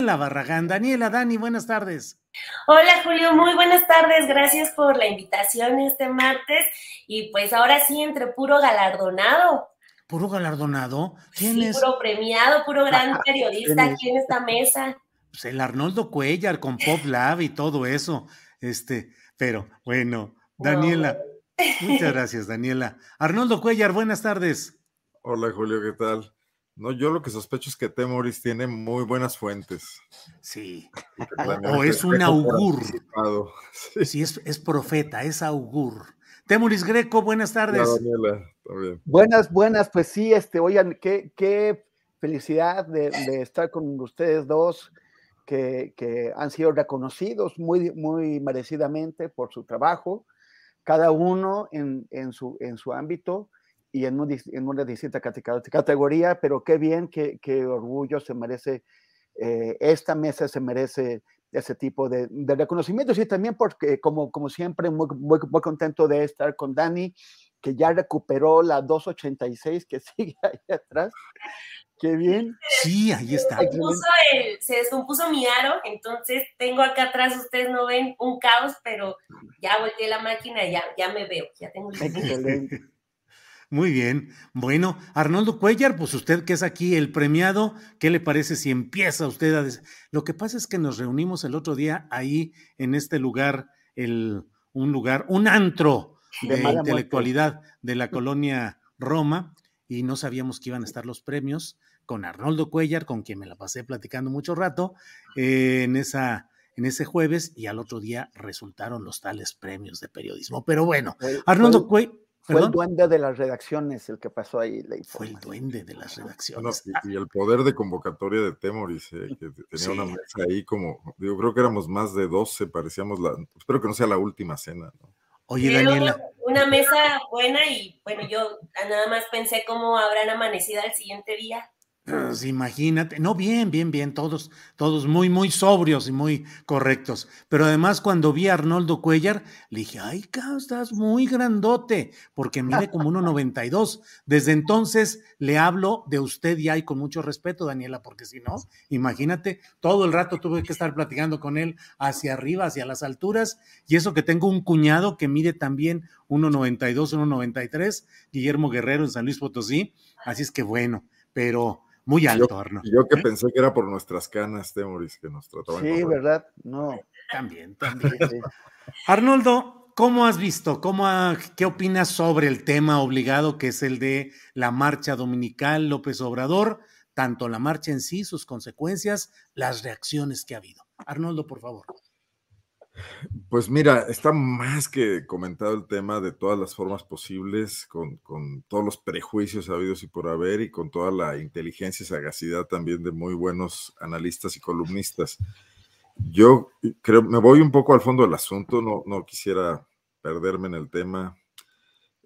La Barragán. Daniela, Dani, buenas tardes. Hola Julio, muy buenas tardes. Gracias por la invitación este martes. Y pues ahora sí, entre puro galardonado. ¿Puro galardonado? ¿Quién Sí, es? puro premiado, puro gran periodista aquí en esta mesa. Pues el Arnoldo Cuellar con Pop Lab y todo eso. Este, pero bueno, Daniela. Muchas gracias, Daniela. Arnoldo Cuellar, buenas tardes. Hola Julio, ¿qué tal? No, yo lo que sospecho es que Temoris tiene muy buenas fuentes. Sí. O, es un augur. Sí, Sí, es, es profeta, es augur. Temuris Greco, buenas tardes. Daniela, también. Buenas, buenas, pues sí, este, oigan, qué, qué felicidad de, de estar con ustedes dos, que, que han sido reconocidos muy, muy merecidamente por su trabajo, cada uno en, en su, en su ámbito y en, un en una distinta cate- categoría, pero qué bien, qué, qué orgullo se merece, eh, esta mesa se merece ese tipo de, de reconocimientos y también porque, como, como siempre, muy, muy, muy contento de estar con Dani, que ya recuperó la 286 que sigue ahí atrás. Qué bien. Sí, ahí está. Se descompuso, el- se descompuso mi aro, entonces tengo acá atrás, ustedes no ven un caos, pero ya volteé la máquina, ya, ya me veo, ya tengo el- Excelente. Muy bien. Bueno, Arnoldo Cuellar, pues usted que es aquí el premiado, ¿qué le parece si empieza usted a... des- Lo que pasa es que nos reunimos el otro día ahí en este lugar, el, un lugar, un antro De de, mala muerte. intelectualidad de la colonia Roma y no sabíamos que iban a estar los premios con Arnoldo Cuellar, con quien me la pasé platicando mucho rato, eh, en, esa, en ese jueves y al otro día resultaron los tales premios de periodismo. Pero bueno, Arnoldo Cuellar... Fue el duende de las redacciones el que pasó ahí la Fue el duende de las Bueno, redacciones. y, y el poder de convocatoria de Temoris, eh, que tenía una mesa ahí como, digo, creo que éramos más de 12, parecíamos la, espero que no sea la última cena, ¿no? Oye, Daniela, una mesa buena y bueno, yo nada más pensé cómo habrán amanecido al siguiente día. Pues imagínate, no, bien, bien, bien, todos, todos muy, muy sobrios y muy correctos. Pero además, cuando vi a Arnoldo Cuellar, le dije, ay, estás muy grandote, porque mide como 1,92. Desde entonces le hablo de usted y con mucho respeto, Daniela, porque si no, imagínate, todo el rato tuve que estar platicando con él hacia arriba, hacia las alturas, y eso que tengo un cuñado que mide también 1,92, 1,93, Guillermo Guerrero en San Luis Potosí, así es que bueno, pero muy alto, Arno. Y yo que ¿Eh? pensé que era por nuestras canas, Temoris, que nos trataban Sí, con ¿verdad? No. También, también. sí. Arnoldo, ¿cómo has visto? ¿Cómo ha- ¿Qué opinas sobre el tema obligado que es el de la marcha dominical López Obrador? Tanto la marcha en sí, sus consecuencias, las reacciones que ha habido. Arnoldo, por favor. Pues mira, está más que comentado el tema de todas las formas posibles, con, con todos los prejuicios habidos y por haber, y con toda la inteligencia y sagacidad también de muy buenos analistas y columnistas. Yo creo, me voy un poco al fondo del asunto, no, no quisiera perderme en el tema.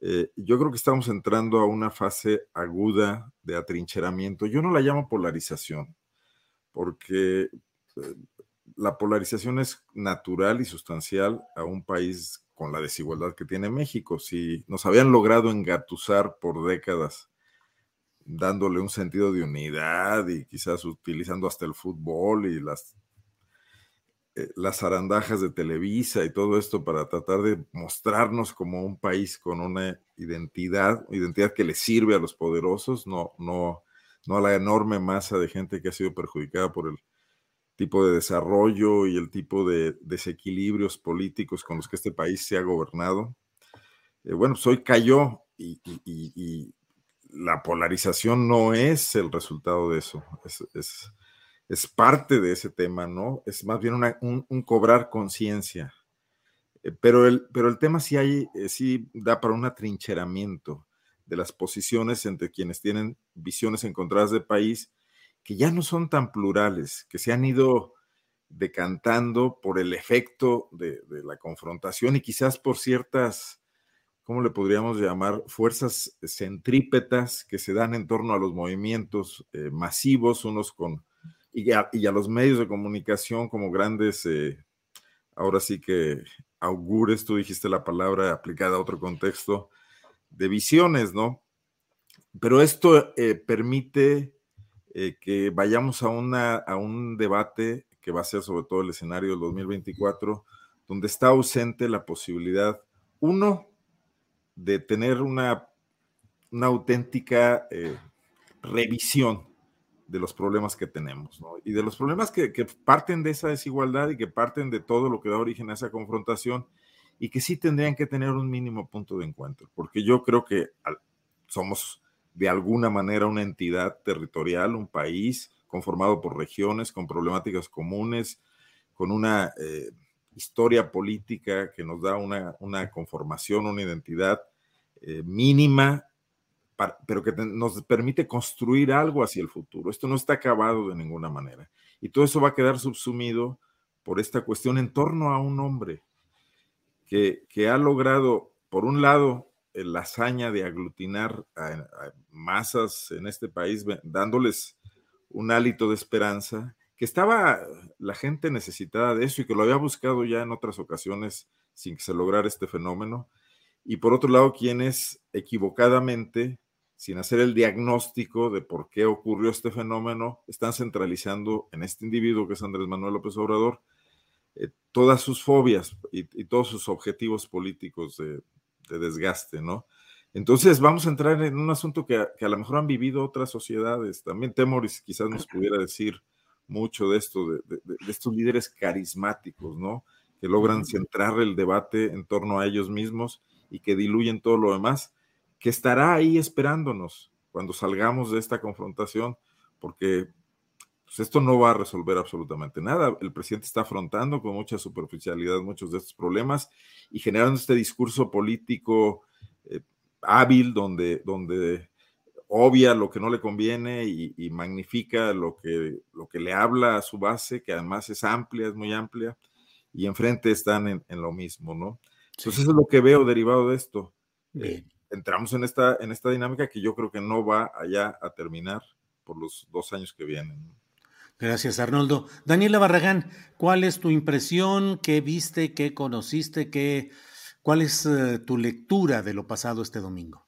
Eh, yo creo que estamos entrando a una fase aguda de atrincheramiento. Yo no la llamo polarización, porque eh, la polarización es natural y sustancial a un país con la desigualdad que tiene México. Si nos habían logrado engatusar por décadas, dándole un sentido de unidad y quizás utilizando hasta el fútbol y las... eh, las arandajas de Televisa y todo esto para tratar de mostrarnos como un país con una identidad, identidad que le sirve a los poderosos, no, no, no a la enorme masa de gente que ha sido perjudicada por el tipo de desarrollo y el tipo de desequilibrios políticos con los que este país se ha gobernado. Eh, bueno, soy pues cayó y, la polarización no es el resultado de eso, es, es, parte de ese tema, ¿no? Es más bien un, cobrar conciencia. Eh, pero, el, pero el tema sí, hay, eh, sí da para un atrincheramiento de las posiciones entre quienes tienen visiones encontradas de país que ya no son tan plurales, que se han ido decantando por el efecto de, la confrontación y quizás por ciertas, ¿cómo le podríamos llamar? Fuerzas centrípetas que se dan en torno a los movimientos eh, masivos, unos con, y a, los medios de comunicación como grandes, eh, ahora sí que augures, tú dijiste la palabra aplicada a otro contexto, de visiones, ¿no? Pero esto eh, permite eh, que vayamos a, una, a un debate que va a ser sobre todo el escenario del 2024, donde está ausente la posibilidad, uno, de tener una, una auténtica eh, revisión de los problemas que tenemos, ¿no? Y de los problemas que, que, parten de esa desigualdad y que parten de todo lo que da origen a esa confrontación y que sí tendrían que tener un mínimo punto de encuentro, porque yo creo que somos de alguna manera una entidad territorial, un país conformado por regiones con problemáticas comunes, con una eh, historia política que nos da una, una conformación, una identidad eh, mínima, pero que nos permite construir algo hacia el futuro. Esto no está acabado de ninguna manera. Y todo eso va a quedar subsumido por esta cuestión en torno a un hombre que, que ha logrado, por un lado, la hazaña de aglutinar a, masas en este país, dándoles un hálito de esperanza, que estaba la gente necesitada de eso y que lo había buscado ya en otras ocasiones sin que se lograra este fenómeno. Y por otro lado, quienes equivocadamente, sin hacer el diagnóstico de por qué ocurrió este fenómeno, están centralizando en este individuo que es Andrés Manuel López Obrador eh, todas sus fobias y, y, todos sus objetivos políticos de, de desgaste, ¿no? Entonces vamos a entrar en un asunto que, a lo mejor han vivido otras sociedades. También Temoris quizás nos pudiera decir mucho de esto, de, estos líderes carismáticos, ¿no? Que logran centrar el debate en torno a ellos mismos y que diluyen todo lo demás, que estará ahí esperándonos cuando salgamos de esta confrontación, porque pues, esto no va a resolver absolutamente nada. El presidente está afrontando con mucha superficialidad muchos de estos problemas y generando este discurso político eh, hábil donde, donde obvia lo que no le conviene y, magnifica lo que, lo que le habla a su base, que además es amplia, es muy amplia, y enfrente están en, lo mismo, ¿no? Entonces eso es lo que veo derivado de esto. Eh, entramos en esta, en esta dinámica que yo creo que no va allá a terminar por los dos años que vienen. Gracias, Arnoldo. Daniela Barragán, ¿cuál es tu impresión? ¿Qué viste? ¿Qué conociste? ¿Qué, ¿Cuál es eh, tu lectura de lo pasado este domingo?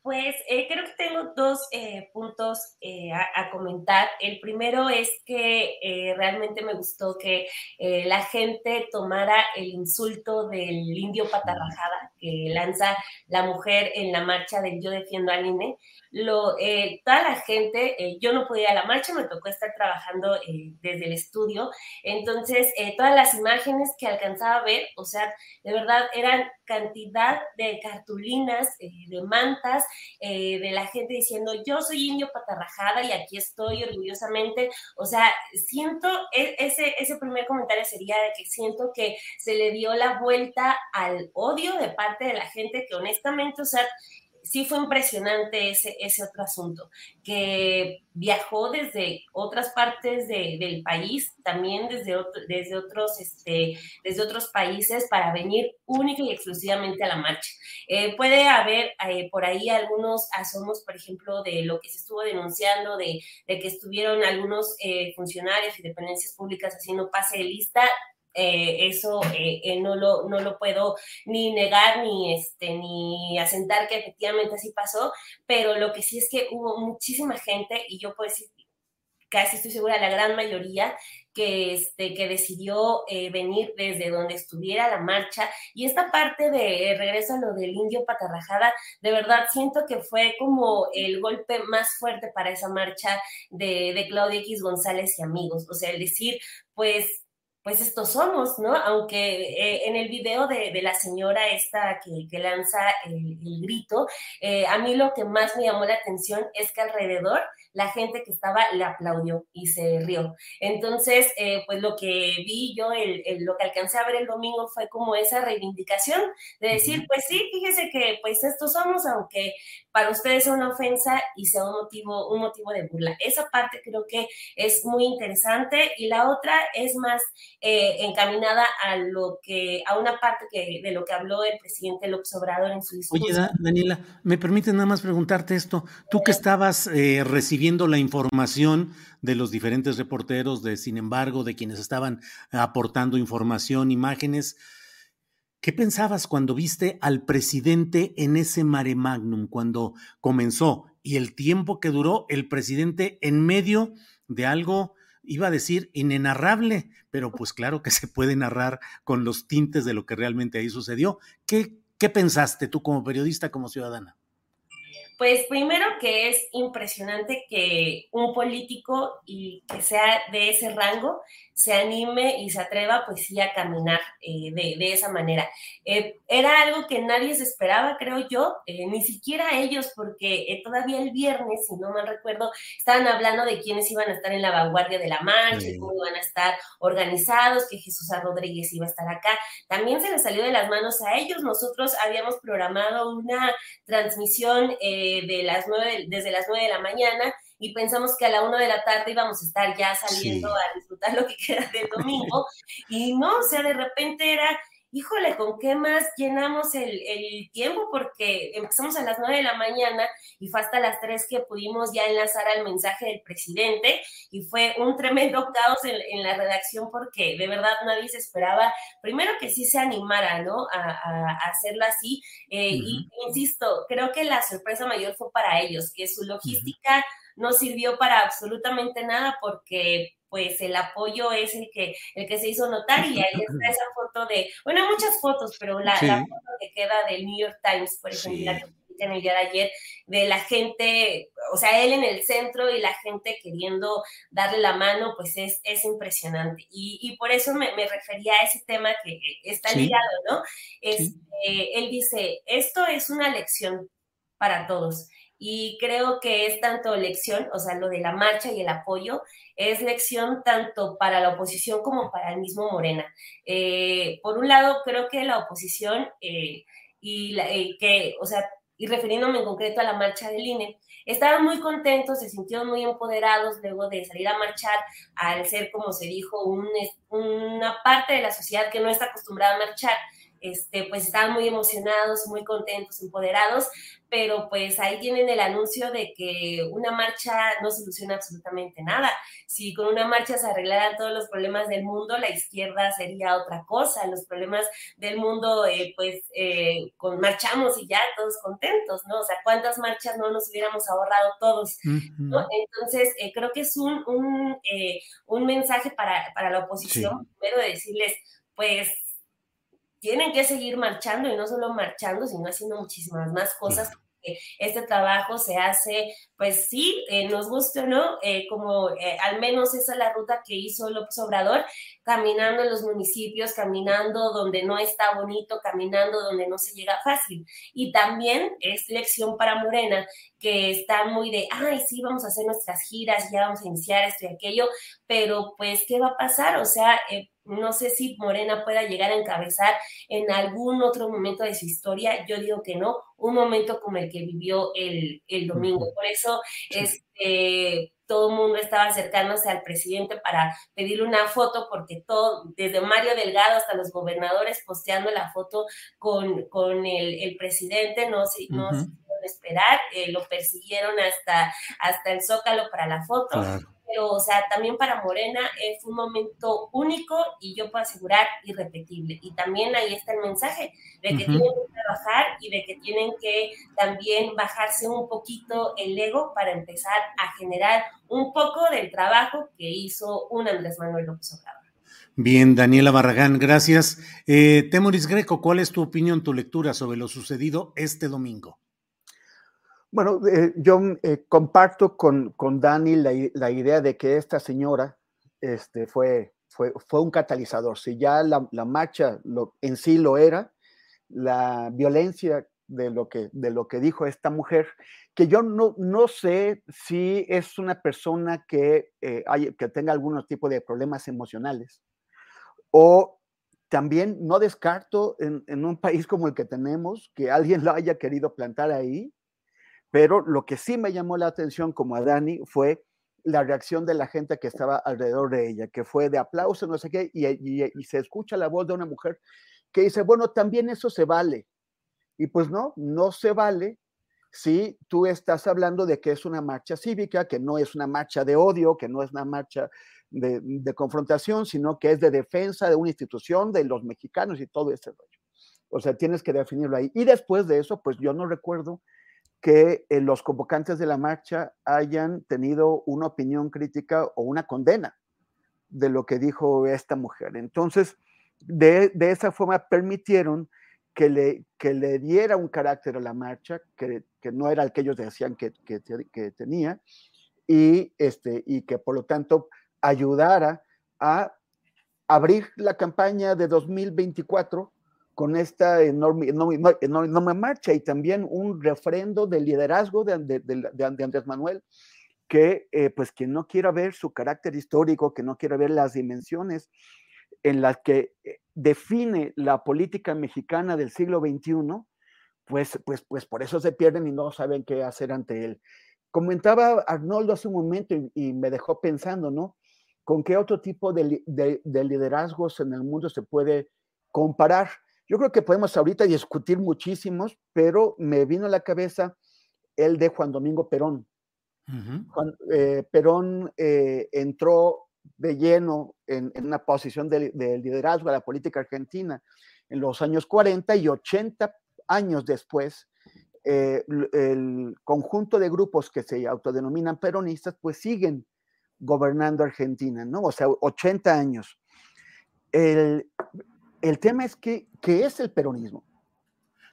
Pues eh, creo que tengo dos eh, puntos a, comentar. El primero es que realmente me gustó que la gente tomara el insulto del indio patarrajada que lanza la mujer en la marcha del Yo defiendo al INE lo, eh, toda la gente, eh, yo no podía a la marcha, me tocó estar trabajando eh, desde el estudio, entonces todas las imágenes que alcanzaba a ver, o sea, de verdad eran cantidad de cartulinas, de mantas, de la gente diciendo, yo soy indio patarrajada y aquí estoy orgullosamente, o sea, siento, e, ese, ese primer comentario sería de que siento que se le dio la vuelta al odio de parte de la gente que honestamente, o sea, sí fue impresionante ese, ese otro asunto, que viajó desde otras partes del país, también desde, desde, otros, este, desde otros países para venir única y exclusivamente a la marcha. Eh, puede haber eh, por ahí algunos asomos, por ejemplo, de lo que se estuvo denunciando, de, que estuvieron algunos eh, funcionarios y dependencias públicas haciendo pase de lista. Eh, eso eh, eh, no, lo, no lo puedo ni negar ni, este, ni asentar que efectivamente así pasó, pero lo que sí es que hubo muchísima gente, y yo puedo decir, casi estoy segura, la gran mayoría, que, este, que decidió venir desde donde estuviera la marcha. Y esta parte de regreso a lo del indio patarrajada, de verdad siento que fue como el golpe más fuerte para esa marcha de, de Claudia X González y amigos. O sea, el decir, pues pues estos somos, ¿no? Aunque eh, en el video de, la señora esta que, lanza el, grito, eh, a mí lo que más me llamó la atención es que alrededor la gente que estaba le aplaudió y se rió. Entonces, eh, pues lo que vi yo, el, lo que alcancé a ver el domingo fue como esa reivindicación de decir, pues sí, fíjese que pues estos somos, aunque para ustedes sea una ofensa y sea un motivo, un motivo de burla. Esa parte creo que es muy interesante y la otra es más eh, encaminada a lo que, a una parte que, de lo que habló el presidente López Obrador en su discurso. Oye, Daniela, me permite nada más preguntarte esto. Tú que estabas eh, recibiendo la información de los diferentes reporteros, de sin embargo, de quienes estaban aportando información, imágenes, ¿Qué pensabas cuando viste al presidente en ese mare magnum, cuando comenzó y el tiempo que duró el presidente en medio de algo, iba a decir, inenarrable, pero pues claro que se puede narrar con los tintes de lo que realmente ahí sucedió. ¿Qué, qué pensaste tú como periodista, como ciudadana? Pues primero que es impresionante que un político y que sea de ese rango se anime y se atreva pues sí a caminar eh, de, esa manera. Eh, era algo que nadie se esperaba, creo yo, eh, ni siquiera ellos, porque todavía el viernes, si no mal recuerdo, estaban hablando de quiénes iban a estar en la vanguardia de la marcha, cómo iban a estar organizados, que Jesús Rodríguez iba a estar acá. También se les salió de las manos a ellos. Nosotros habíamos programado una transmisión de las nueve, desde las nueve de la mañana y pensamos que a la una de la tarde íbamos a estar ya saliendo a disfrutar lo que queda del domingo. y no, o sea, de repente era, híjole, ¿con qué más llenamos el, tiempo? Porque empezamos a las nueve de la mañana y fue hasta las tres que pudimos ya enlazar al mensaje del presidente y fue un tremendo caos en, la redacción porque de verdad nadie se esperaba, primero que sí se animara, ¿no? A, hacerlo así. Eh, y insisto, creo que la sorpresa mayor fue para ellos, que su logística no sirvió para absolutamente nada porque pues el apoyo es el que, el que se hizo notar y ahí está esa foto de, bueno, muchas fotos, pero la, foto que queda del New York Times, por ejemplo, la que en el día de ayer, de la gente, o sea, él en el centro y la gente queriendo darle la mano, pues es, es impresionante. Y, por eso me, refería a ese tema que está ligado, ¿no? Este, él dice, esto es una lección para todos y creo que es tanto lección, o sea, lo de la marcha y el apoyo, es lección tanto para la oposición como para el mismo Morena. Eh, por un lado, creo que la oposición eh, y eh, que, o sea, y refiriéndome en concreto a la marcha del INE, estaban muy contentos, se sintieron muy empoderados luego de salir a marchar, al ser, como se dijo, una parte de la sociedad que no está acostumbrada a marchar este, pues estaban muy emocionados, muy contentos, empoderados, pero pues ahí tienen el anuncio de que una marcha no soluciona absolutamente nada. Si con una marcha se arreglaran todos los problemas del mundo, la izquierda sería otra cosa. Los problemas del mundo, eh, pues eh, con, marchamos y ya todos contentos, ¿no? O sea, ¿cuántas marchas no nos hubiéramos ahorrado todos? Entonces, eh, creo que es un, un, un mensaje para, para la oposición, primero de decirles, pues tienen que seguir marchando y no solo marchando, sino haciendo muchísimas más cosas. Este trabajo se hace, pues sí, eh, nos guste o no, eh, como eh, al menos esa es la ruta que hizo López Obrador, caminando en los municipios, caminando donde no está bonito, caminando donde no se llega fácil. Y también es lección para Morena, que está muy de, ay, sí, vamos a hacer nuestras giras, ya vamos a iniciar esto y aquello, pero pues, ¿qué va a pasar? O sea, no sé si Morena pueda llegar a encabezar en algún otro momento de su historia. Yo digo que no, un momento como el que vivió el, domingo. Por eso este, todo el mundo estaba acercándose al presidente para pedirle una foto, porque todo, desde Mario Delgado hasta los gobernadores posteando la foto con, con el, presidente, no, se, no esperar, eh, lo persiguieron hasta, hasta el Zócalo para la foto. Pero, o sea, también para Morena eh, fue un momento único y yo puedo asegurar irrepetible. Y también ahí está el mensaje de que tienen que trabajar y de que tienen que también bajarse un poquito el ego para empezar a generar un poco del trabajo que hizo un Andrés Manuel López Obrador. Bien, Daniela Barragán, gracias. Eh, Temoris Greco, ¿cuál es tu opinión, tu lectura sobre lo sucedido este domingo? Bueno, eh, yo eh, comparto con, con Dani la, idea de que esta señora este, fue, fue, fue un catalizador. Si ya la, marcha lo, en sí lo era, la violencia de lo que, de lo que dijo esta mujer, que yo no, no sé si es una persona que, hay, que tenga algún tipo de problemas emocionales o también no descarto en, un país como el que tenemos que alguien lo haya querido plantar ahí, pero lo que sí me llamó la atención como a Dani fue la reacción de la gente que estaba alrededor de ella, que fue de aplauso, no sé qué, y, se escucha la voz de una mujer que dice, bueno, también eso se vale. Y pues no, no se vale si tú estás hablando de que es una marcha cívica, que no es una marcha de odio, que no es una marcha de, confrontación, sino que es de defensa de una institución, de los mexicanos y todo ese rollo. O sea, tienes que definirlo ahí. Y después de eso, pues yo no recuerdo que eh, los convocantes de la marcha hayan tenido una opinión crítica o una condena de lo que dijo esta mujer. Entonces, de, esa forma permitieron que le, que le diera un carácter a la marcha que, no era el que ellos decían que, que, que, tenía y, este, y que por lo tanto ayudara a abrir la campaña de 2024 con esta enorme, enorme, marcha y también un refrendo de liderazgo de, de, Andrés Manuel, que eh, pues quien no quiera ver su carácter histórico, que no quiera ver las dimensiones en las que eh, define la política mexicana del siglo XXI, pues, pues, pues por eso se pierden y no saben qué hacer ante él. Comentaba Arnoldo hace un momento y me dejó pensando, ¿no? ¿Con qué otro tipo de, liderazgos en el mundo se puede comparar? Yo creo que podemos ahorita discutir muchísimos, pero me vino a la cabeza el de Juan Domingo Perón. Juan, eh, Perón eh, entró de lleno en, una posición de, liderazgo de la política argentina en los años 40 y 80 años después, eh, el conjunto de grupos que se autodenominan peronistas, pues siguen gobernando Argentina, ¿no? O sea, 80 años. El, tema es que, ¿qué es el peronismo?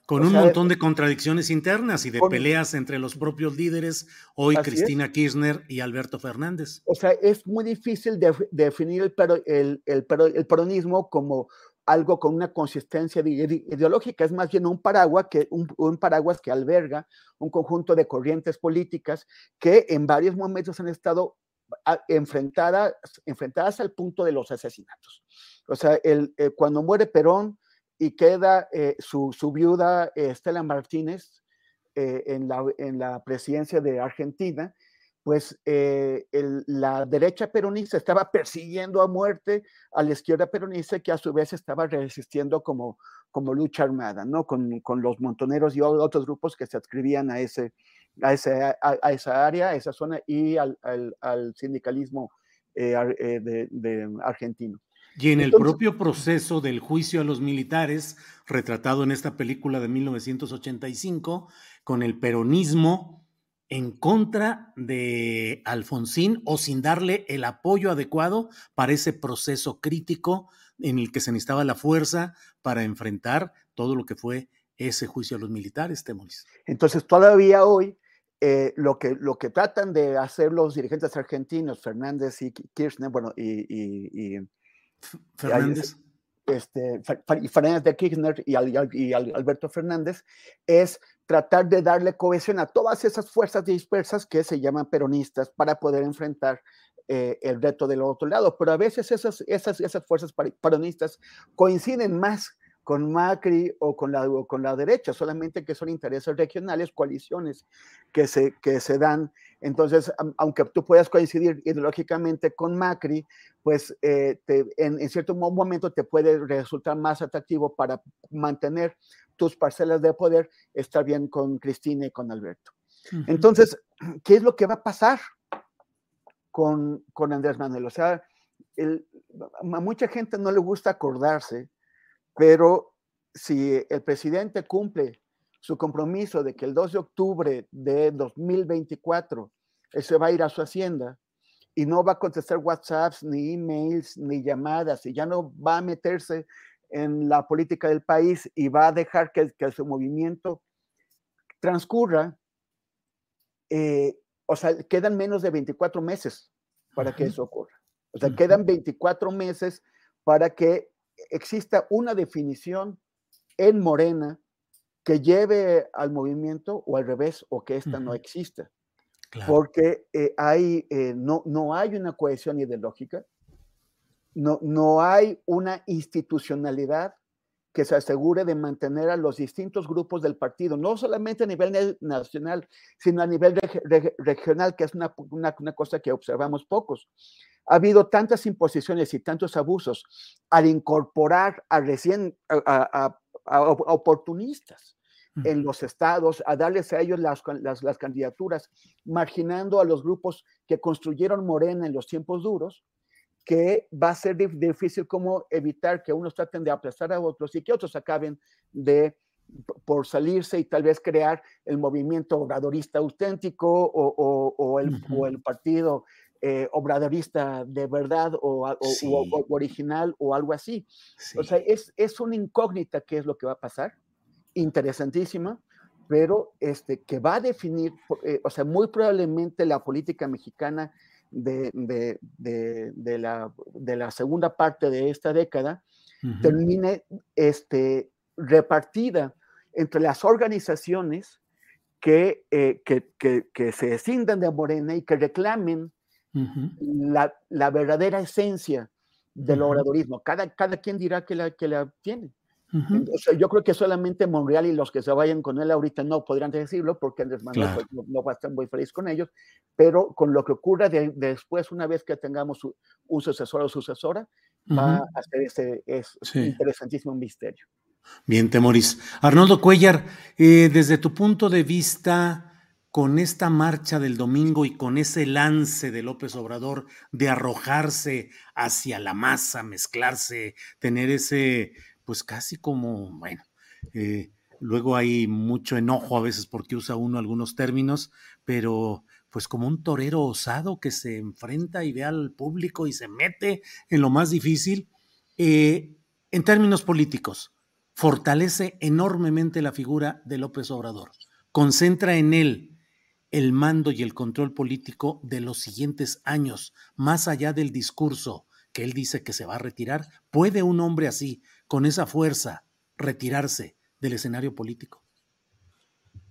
Con un montón de contradicciones internas y de peleas entre los propios líderes, hoy Cristina Kirchner y Alberto Fernández. O sea, es muy difícil definir el, el, peronismo como algo con una consistencia ideológica, es más bien un paraguas, que, un, paraguas que alberga un conjunto de corrientes políticas que en varios momentos han estado enfrentadas, enfrentadas al punto de los asesinatos. O sea, el, eh, cuando muere Perón y queda eh, su, su, viuda Estela Martínez eh, en, la, en, la, presidencia de Argentina, pues la derecha peronista estaba persiguiendo a muerte a la izquierda peronista que a su vez estaba resistiendo como, como lucha armada, ¿no? Con, con los montoneros y otros grupos que se adscribían a ese, a, a, esa área, a esa zona y al, al, sindicalismo eh, eh, de, argentino. Y en el propio proceso del juicio a los militares, retratado en esta película de 1985, con el peronismo en contra de Alfonsín o sin darle el apoyo adecuado para ese proceso crítico en el que se necesitaba la fuerza para enfrentar todo lo que fue ese juicio a los militares, Temoris. Entonces, todavía hoy eh, lo, que, lo que tratan de hacer los dirigentes argentinos, Fernández y Kirchner, bueno, y, Fernández. Este, Fernández de Kirchner y, Alberto Fernández, es tratar de darle cohesión a todas esas fuerzas dispersas que se llaman peronistas para poder enfrentar eh, el reto del otro lado. Pero a veces esas, esas, esas fuerzas peronistas coinciden más con Macri o con, la, con la derecha, solamente que son intereses regionales, coaliciones que se, que se dan. Entonces, aunque tú puedas coincidir ideológicamente con Macri, pues eh, en, cierto momento te puede resultar más atractivo para mantener tus parcelas de poder estar bien con Cristina y con Alberto. Entonces, ¿qué es lo que va a pasar? con, con Andrés Manuel. O sea, a mucha gente no le gusta acordarse, pero si el presidente cumple su compromiso de que el 2 de octubre de 2024 él se va a ir a su hacienda y no va a contestar WhatsApps, ni emails, ni llamadas, y ya no va a meterse en la política del país y va a dejar que, que su movimiento transcurra, eh, o sea, quedan menos de 24 meses para que eso ocurra. O sea, quedan 24 meses para que exista una definición en Morena que lleve al movimiento o al revés, o que ésta no exista. Porque eh, hay, eh, no, no hay una cohesión ideológica, no, no hay una institucionalidad que se asegure de mantener a los distintos grupos del partido, no solamente a nivel nacional, sino a nivel regional, que es una, una, cosa que observamos pocos. Ha habido tantas imposiciones y tantos abusos al incorporar a recién a, oportunistas en los estados, a darles a ellos las, las, las, candidaturas, marginando a los grupos que construyeron Morena en los tiempos duros, que va a ser difícil como evitar que unos traten de aplastar a otros y que otros acaben de por salirse y tal vez crear el movimiento obradorista auténtico o, o, el, o el, partido eh, obradorista de verdad o, original o algo así. O sea, es, es una incógnita qué es lo que va a pasar, interesantísima, pero este, que va a definir, eh, o sea, muy probablemente la política mexicana de, de, la, de, la, segunda parte de esta década termine este, repartida entre las organizaciones que, eh, que, que, se desciendan de Morena y que reclamen la, la, verdadera esencia del oradorismo. Cada, cada quien dirá que la, que la tiene. Yo creo que solamente Monreal y los que se vayan con él ahorita no podrían decirlo porque Andrés Manuel pues, no, va a estar muy feliz con ellos, pero con lo que ocurra después, una vez que tengamos un sucesor o sucesora, va a ser ese es interesantísimo misterio. Bien, Temoris. Arnoldo Cuellar, eh, desde tu punto de vista, con esta marcha del domingo y con ese lance de López Obrador de arrojarse hacia la masa, mezclarse, tener ese pues casi como, bueno, eh, luego hay mucho enojo a veces porque usa uno algunos términos, pero pues como un torero osado que se enfrenta y ve al público y se mete en lo más difícil. Eh, en términos políticos, fortalece enormemente la figura de López Obrador, concentra en él el mando y el control político de los siguientes años, más allá del discurso que él dice que se va a retirar. ¿Puede un hombre así, con esa fuerza, retirarse del escenario político?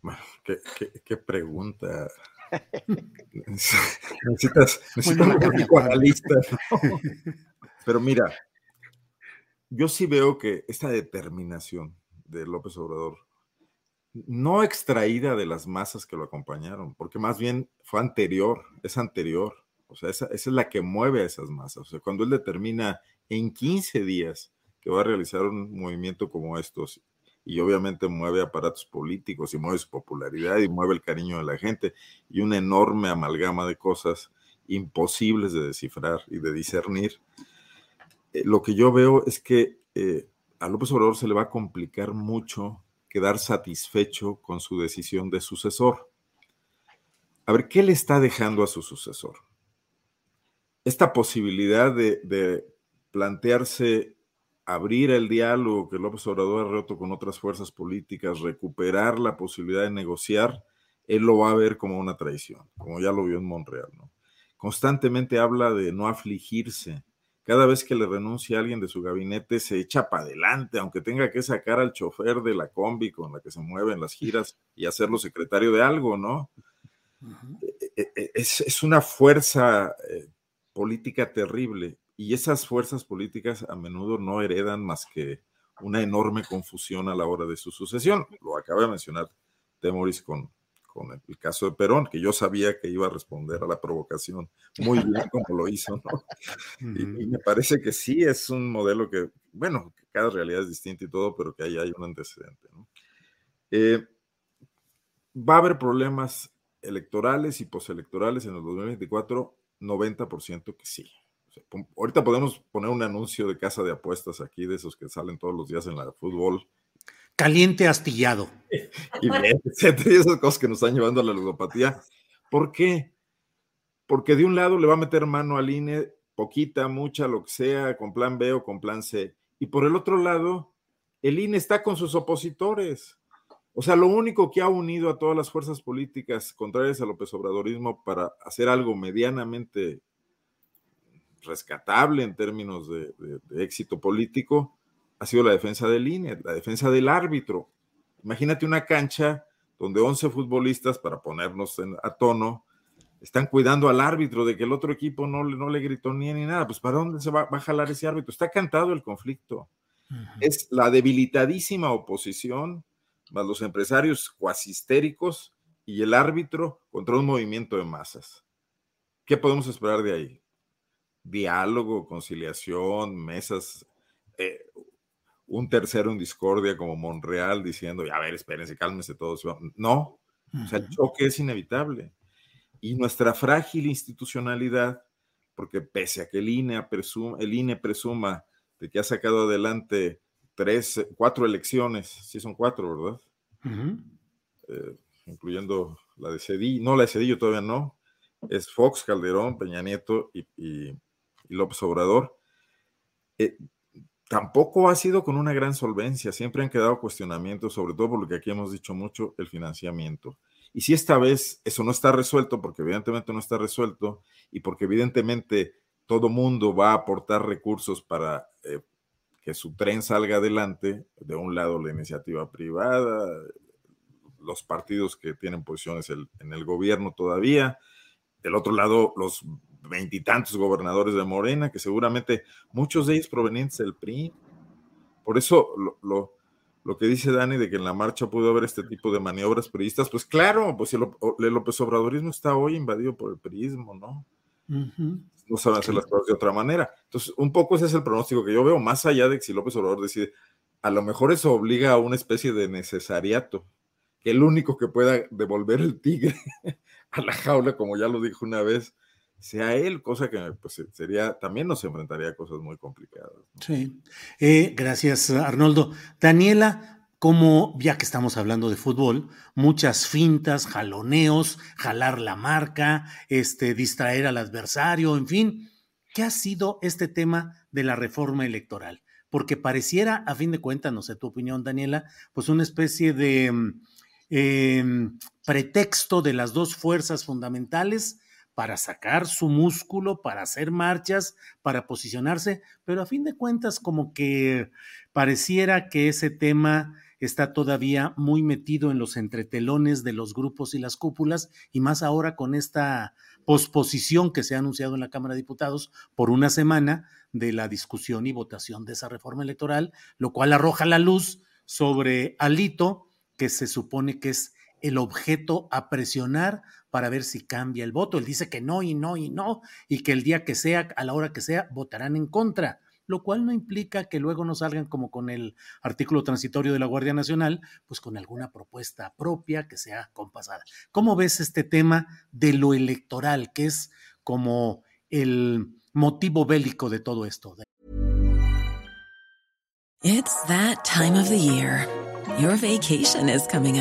Bueno, qué, pregunta. necesitas, necesitas un analista. Pero mira, yo sí veo que esta determinación de López Obrador, no extraída de las masas que lo acompañaron, porque más bien fue anterior, es anterior. O sea, esa, es la que mueve a esas masas. O sea, cuando él determina en 15 días que va a realizar un movimiento como estos y obviamente mueve aparatos políticos y mueve su popularidad y mueve el cariño de la gente y una enorme amalgama de cosas imposibles de descifrar y de discernir. Eh, lo que yo veo es que eh, a López Obrador se le va a complicar mucho quedar satisfecho con su decisión de sucesor. A ver, ¿qué le está dejando a su sucesor? Esta posibilidad de, plantearse abrir el diálogo que López Obrador ha roto con otras fuerzas políticas, recuperar la posibilidad de negociar, él lo va a ver como una traición, como ya lo vio en Montreal, ¿no? Constantemente habla de no afligirse. Cada vez que le renuncia a alguien de su gabinete, se echa para adelante, aunque tenga que sacar al chofer de la combi con la que se mueve en las giras y hacerlo secretario de algo, ¿no? E, e, es, es, una fuerza eh, política terrible y esas fuerzas políticas a menudo no heredan más que una enorme confusión a la hora de su sucesión. Lo acaba de mencionar Temoris con, con el, caso de Perón, que yo sabía que iba a responder a la provocación muy bien como lo hizo, ¿no? y, me parece que sí es un modelo que, bueno, cada realidad es distinta y todo, pero que ahí hay un antecedente, ¿no? Eh, va a haber problemas electorales y postelectorales en el 2024 90% que sí. ahorita podemos poner un anuncio de casa de apuestas aquí, de esos que salen todos los días en la fútbol. Caliente astillado. y, esas cosas que nos están llevando a la ludopatía. ¿Por qué? Porque de un lado le va a meter mano al INE, poquita, mucha, lo que sea, con plan B o con plan C. Y por el otro lado, el INE está con sus opositores. O sea, lo único que ha unido a todas las fuerzas políticas contrarias a López Obradorismo para hacer algo medianamente rescatable en términos de, éxito político ha sido la defensa del INE, la defensa del árbitro. Imagínate una cancha donde 11 futbolistas, para ponernos a tono, están cuidando al árbitro de que el otro equipo no, no le gritó ni ni nada. Pues ¿para dónde se va, a jalar ese árbitro? Está cantado el conflicto. Es la debilitadísima oposición más los empresarios cuasi histéricos y el árbitro contra un movimiento de masas. ¿Qué podemos esperar de ahí? Diálogo, conciliación, mesas, eh, un tercero en discordia como Monreal diciendo, a ver, espérense, cálmense todos. No, o sea, el choque es inevitable. Y nuestra frágil institucionalidad, porque pese a que el INE, presuma, el INE presuma de que ha sacado adelante tres, cuatro elecciones, sí son cuatro, ¿verdad? Eh, incluyendo la de Cedillo, no la de Cedillo todavía no, es Fox, Calderón, Peña Nieto y, López Obrador. Eh, tampoco ha sido con una gran solvencia, siempre han quedado cuestionamientos, sobre todo por lo que aquí hemos dicho mucho, el financiamiento. Y si esta vez eso no está resuelto, porque evidentemente no está resuelto, y porque evidentemente todo mundo va a aportar recursos para que su tren salga adelante, de un lado la iniciativa privada, los partidos que tienen posiciones en el gobierno todavía, del otro lado los veintitantos gobernadores de Morena, que seguramente muchos de ellos provenientes del PRI. Por eso lo, lo, que dice Dani de que en la marcha pudo haber este tipo de maniobras priistas, pues claro, pues el, el López Obradorismo está hoy invadido por el priismo, ¿no? no saben hacer las cosas de otra manera. Entonces, un poco ese es el pronóstico que yo veo, más allá de que si López Obrador decide, a lo mejor eso obliga a una especie de necesariato, que el único que pueda devolver el tigre a la jaula, como ya lo dijo una vez, sea él, cosa que pues, sería, también nos enfrentaría a cosas muy complicadas. Sí, eh, gracias Arnoldo. Daniela, como, ya que estamos hablando de fútbol, muchas fintas, jaloneos, jalar la marca, este, distraer al adversario, en fin. ¿Qué ha sido este tema de la reforma electoral? Porque pareciera, a fin de cuentas, no sé tu opinión, Daniela, pues una especie de mm, em, pretexto de las dos fuerzas fundamentales para sacar su músculo, para hacer marchas, para posicionarse, pero a fin de cuentas como que pareciera que ese tema está todavía muy metido en los entretelones de los grupos y las cúpulas, y más ahora con esta posposición que se ha anunciado en la Cámara de Diputados por una semana de la discusión y votación de esa reforma electoral, lo cual arroja la luz sobre Alito, que se supone que es el objeto a presionar para ver si cambia el voto. Él dice que no y no y no, y que el día que sea, a la hora que sea, votarán en contra lo cual no implica que luego no salgan como con el artículo transitorio de la Guardia Nacional, pues con alguna propuesta propia que sea compasada. ¿Cómo ves este tema de lo electoral, que es como el motivo bélico de todo esto? It's that time of the year. Your vacation is coming.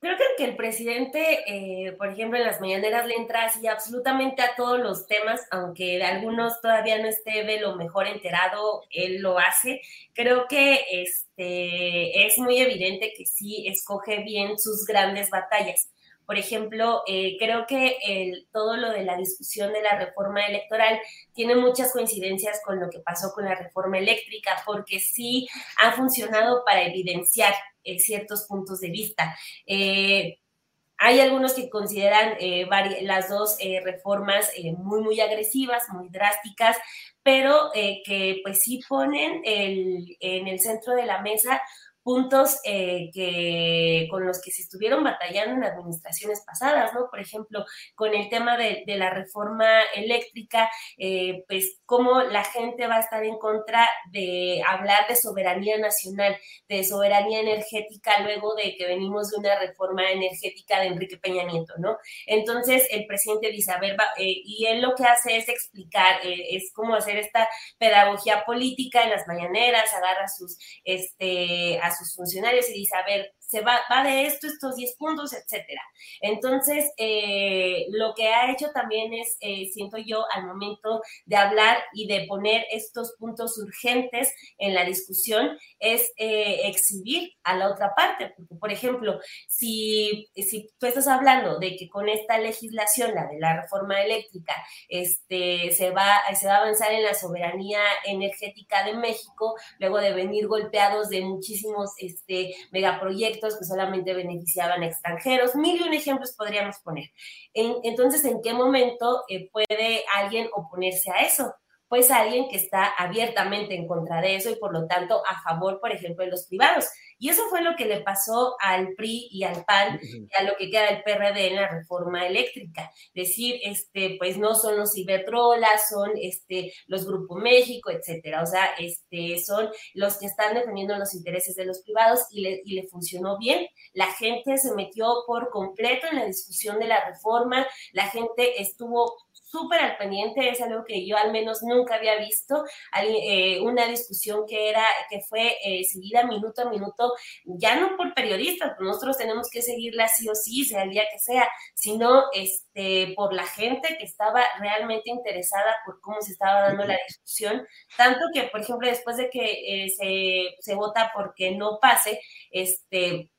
Creo que el presidente, eh, por ejemplo, en las mañaneras le entra así absolutamente a todos los temas, aunque de algunos todavía no esté de lo mejor enterado, él lo hace. Creo que este, es muy evidente que sí escoge bien sus grandes batallas. Por ejemplo, eh, creo que todo lo de la discusión de la reforma electoral tiene muchas coincidencias con lo que pasó con la reforma eléctrica, porque sí ha funcionado para evidenciar eh, ciertos puntos de vista. Eh, hay algunos que consideran las dos reformas muy, muy agresivas, muy drásticas, pero que pues sí ponen en el centro de la mesa puntos eh, que, con los que se estuvieron batallando en administraciones pasadas, ¿no? Por ejemplo, con el tema de, la reforma eléctrica, eh, pues cómo la gente va a estar en contra de hablar de soberanía nacional, de soberanía energética, luego de que venimos de una reforma energética de Enrique Peña Nieto, ¿no? Entonces, el presidente dice, a ver, eh, y él lo que hace es explicar, es como hacer esta pedagogía política en las mañaneras, agarra sus, este, a sus funcionarios y dice, a ver, se va, va de esto, estos 10 puntos, etcétera. Entonces, eh, lo que ha hecho también es, eh, siento yo, al momento de hablar y de poner estos puntos urgentes en la discusión, es eh, exhibir a la otra parte. Por ejemplo, si, si tú estás hablando de que con esta legislación, la de la reforma eléctrica, este, se, va, se va a avanzar en la soberanía energética de México, luego de venir golpeados de muchísimos este, megaproyectos, que solamente beneficiaban extranjeros. Mil y un ejemplos podríamos poner. entonces, ¿en qué momento eh, puede alguien oponerse a eso? Pues alguien que está abiertamente en contra de eso y por lo tanto a favor, por ejemplo, de los privados. Y eso fue lo que le pasó al PRI y al PAN y a lo que queda del PRD en la reforma eléctrica. Decir, este, pues no son los Iberdrolas, son este, los Grupo México, etcétera. O sea, este, son los que están defendiendo los intereses de los privados y le, y le funcionó bien. La gente se metió por completo en la discusión de la reforma, la gente estuvo súper al pendiente, es algo que yo al menos nunca había visto, eh, una discusión que era, que fue eh, seguida minuto a minuto, ya no por periodistas, nosotros tenemos que seguirla sí o sí, sea el día que sea, sino este, por la gente que estaba realmente interesada por cómo se estaba dando la discusión, tanto que, por ejemplo, después de que eh, se, se vota porque no pase, este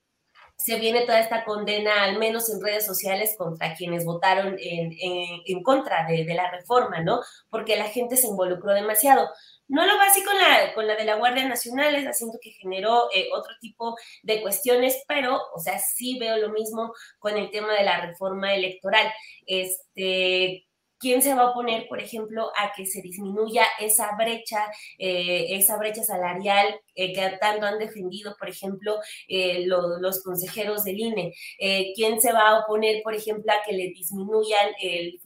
se viene toda esta condena, al menos en redes sociales, contra quienes votaron en, contra de, la reforma, ¿no? Porque la gente se involucró demasiado. No lo va así con la, con la de la Guardia Nacional, es asiento que generó eh, otro tipo de cuestiones, pero, o sea, sí veo lo mismo con el tema de la reforma electoral. Este, ¿Quién se va a oponer, por ejemplo, a que se disminuya esa brecha, eh, esa brecha salarial eh, que tanto han defendido, por ejemplo, eh, los consejeros del INE? ¿Quién se va a oponer, por ejemplo, a que le disminuyan el,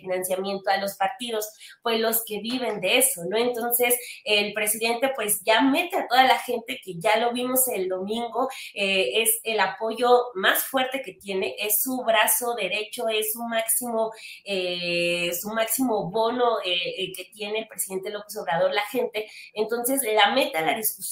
financiamiento a los partidos? Pues los que viven de eso, ¿no? Entonces, el presidente pues ya mete a toda la gente que ya lo vimos el domingo, es el apoyo más fuerte que tiene, es su brazo derecho, es su máximo su máximo bono eh, eh, que tiene el presidente López Obrador, la gente. Entonces, la meta la discusión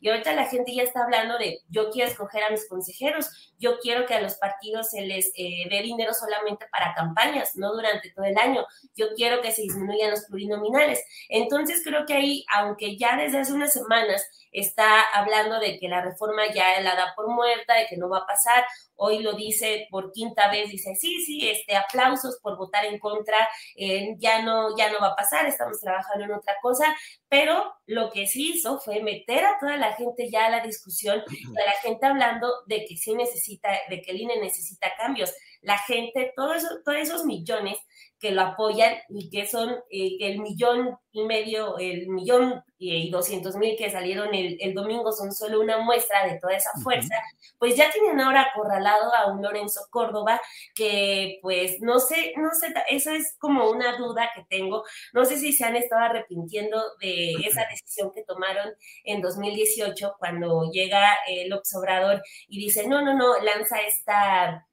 y ahorita la gente ya está hablando de yo quiero escoger a mis consejeros, yo quiero que a los partidos se les eh, dé dinero solamente para campañas, no durante todo el año. Yo quiero que se disminuyan los plurinominales. Entonces, creo que ahí, aunque ya desde hace unas semanas está hablando de que la reforma ya la da por muerta, de que no va a pasar. Hoy lo dice por quinta vez, dice, sí, sí, este, aplausos por votar en contra, eh, ya, no, ya no va a pasar, estamos trabajando en otra cosa, pero lo que sí hizo fue meter a toda la gente ya a la discusión, a la gente hablando de que sí necesita, de que el INE necesita cambios. La gente, todos esos millones que lo apoyan y que son eh, el millón y medio, el millón y doscientos mil que salieron el, domingo son solo una muestra de toda esa fuerza, pues ya tienen ahora acorralado a un Lorenzo Córdoba que pues no sé, no sé, esa es como una duda que tengo, no sé si se han estado arrepintiendo de esa decisión que tomaron en 2018 cuando llega el observador y dice, no, no, no, lanza esta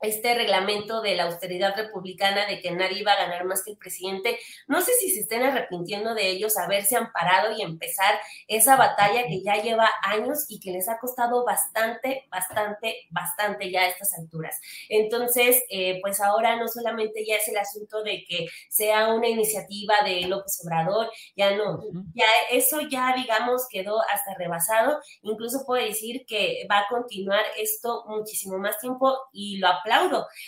este reglamento de la austeridad republicana de que nadie iba a ganar más que el presidente. No sé si se estén arrepintiendo de ellos haberse amparado y empezar esa batalla que ya lleva años y que les ha costado bastante, bastante, bastante ya a estas alturas. Entonces, eh, pues ahora no solamente ya es el asunto de que sea una iniciativa de López Obrador, ya no, ya eso ya digamos quedó hasta rebasado. Incluso puedo decir que va a continuar esto muchísimo más tiempo y lo aplaudo.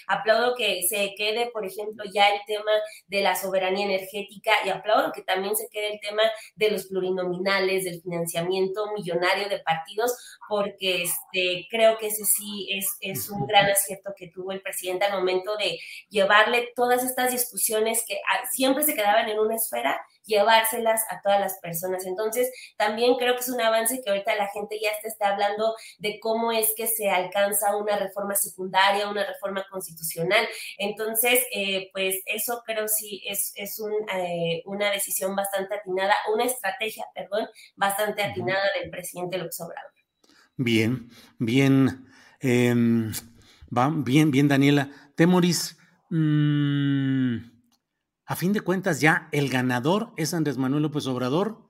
Aplaudo. Que se quede, por ejemplo, ya el tema de la soberanía energética y aplaudo que también se quede el tema de los plurinominales, del financiamiento millonario de partidos, porque este, creo que ese sí es, es un gran acierto que tuvo el presidente al momento de llevarle todas estas discusiones que ah, siempre se quedaban en una esfera llevárselas a todas las personas. Entonces, también creo que es un avance que ahorita la gente ya está hablando de cómo es que se alcanza una reforma secundaria, una reforma constitucional. Entonces, eh, pues eso creo sí es, es un, eh, una decisión bastante atinada, una estrategia, perdón, bastante atinada del presidente López Obrador. Bien, bien, em, va, bien, bien, Daniela. Temoris, mmm, a fin de cuentas ya el ganador es Andrés Manuel López Obrador,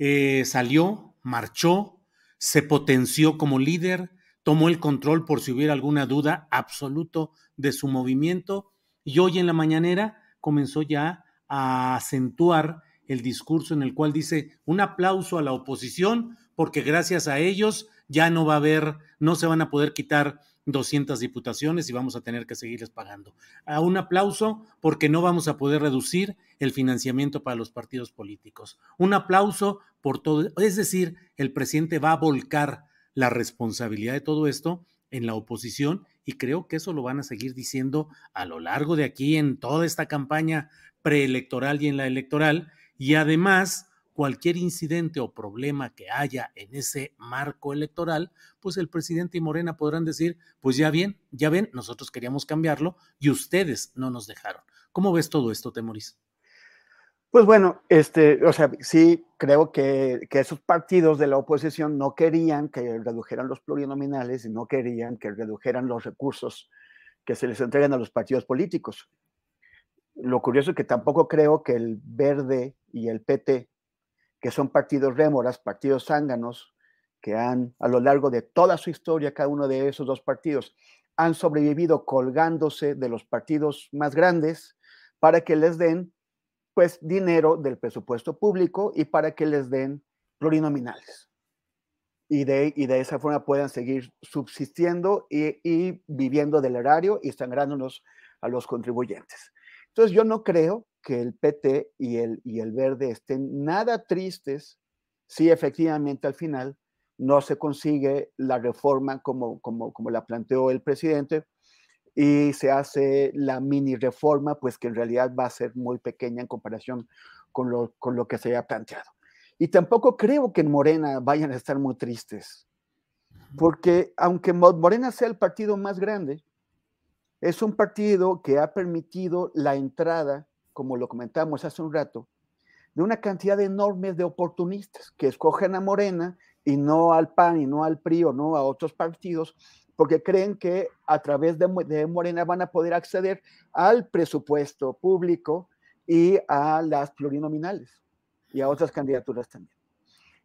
eh, salió, marchó, se potenció como líder, tomó el control por si hubiera alguna duda absoluto de su movimiento y hoy en la mañanera comenzó ya a acentuar el discurso en el cual dice un aplauso a la oposición porque gracias a ellos ya no va a haber, no se van a poder quitar 200 diputaciones y vamos a tener que seguirles pagando. A un aplauso porque no vamos a poder reducir el financiamiento para los partidos políticos. Un aplauso por todo, es decir, el presidente va a volcar la responsabilidad de todo esto en la oposición y creo que eso lo van a seguir diciendo a lo largo de aquí en toda esta campaña preelectoral y en la electoral y además cualquier incidente o problema que haya en ese marco electoral, pues el presidente y Morena podrán decir, pues ya bien, ya ven, nosotros queríamos cambiarlo y ustedes no nos dejaron. ¿Cómo ves todo esto, Temoris? Pues bueno, este, o sea, sí creo que, que, esos partidos de la oposición no querían que redujeran los plurinominales y no querían que redujeran los recursos que se les entregan a los partidos políticos. Lo curioso es que tampoco creo que el Verde y el PT que son partidos rémoras, partidos zánganos, que han a lo largo de toda su historia, cada uno de esos dos partidos, han sobrevivido colgándose de los partidos más grandes para que les den pues dinero del presupuesto público y para que les den plurinominales. Y de, y de esa forma puedan seguir subsistiendo y, y viviendo del erario y sangrándonos a los contribuyentes. Entonces yo no creo que el PT y el, y el Verde estén nada tristes si efectivamente al final no se consigue la reforma como, como, como la planteó el presidente y se hace la mini reforma, pues que en realidad va a ser muy pequeña en comparación con lo, con lo que se haya planteado. Y tampoco creo que en Morena vayan a estar muy tristes, porque aunque Morena sea el partido más grande, es un partido que ha permitido la entrada como lo comentamos hace un rato, de una cantidad enorme de oportunistas que escogen a Morena y no al PAN y no al PRI o no a otros partidos, porque creen que a través de, Morena van a poder acceder al presupuesto público y a las plurinominales y a otras candidaturas también.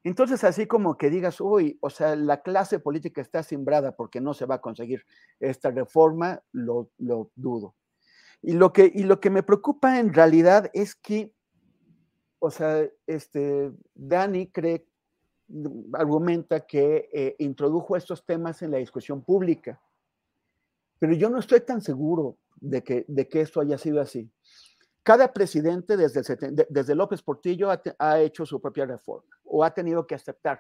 Entonces, así como que digas, uy, o sea, la clase política está simbrada porque no se va a conseguir esta reforma, lo, lo dudo. Y lo que, y lo que me preocupa en realidad es que, o sea, este, Dani cree, argumenta que eh, introdujo estos temas en la discusión pública, pero yo no estoy tan seguro de que, de que esto haya sido así. Cada presidente desde, desde López Portillo ha, hecho su propia reforma o ha tenido que aceptar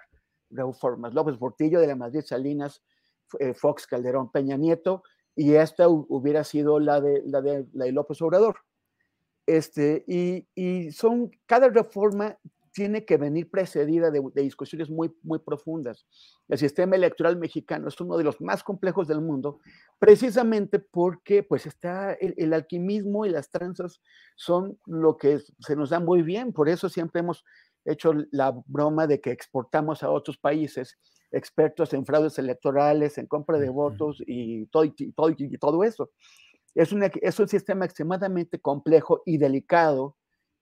reformas. López Portillo de la Madrid Salinas, eh, Fox Calderón Peña Nieto y esta hubiera sido la de, la de, la López Obrador. Este, y, y, son, cada reforma tiene que venir precedida de, discusiones muy, muy profundas. El sistema electoral mexicano es uno de los más complejos del mundo, precisamente porque pues está el alquimismo y las tranzas son lo que se nos da muy bien, por eso siempre hemos hecho la broma de que exportamos a otros países expertos en fraudes electorales, en compra de votos y todo, y todo, y todo eso. Es, es un sistema extremadamente complejo y delicado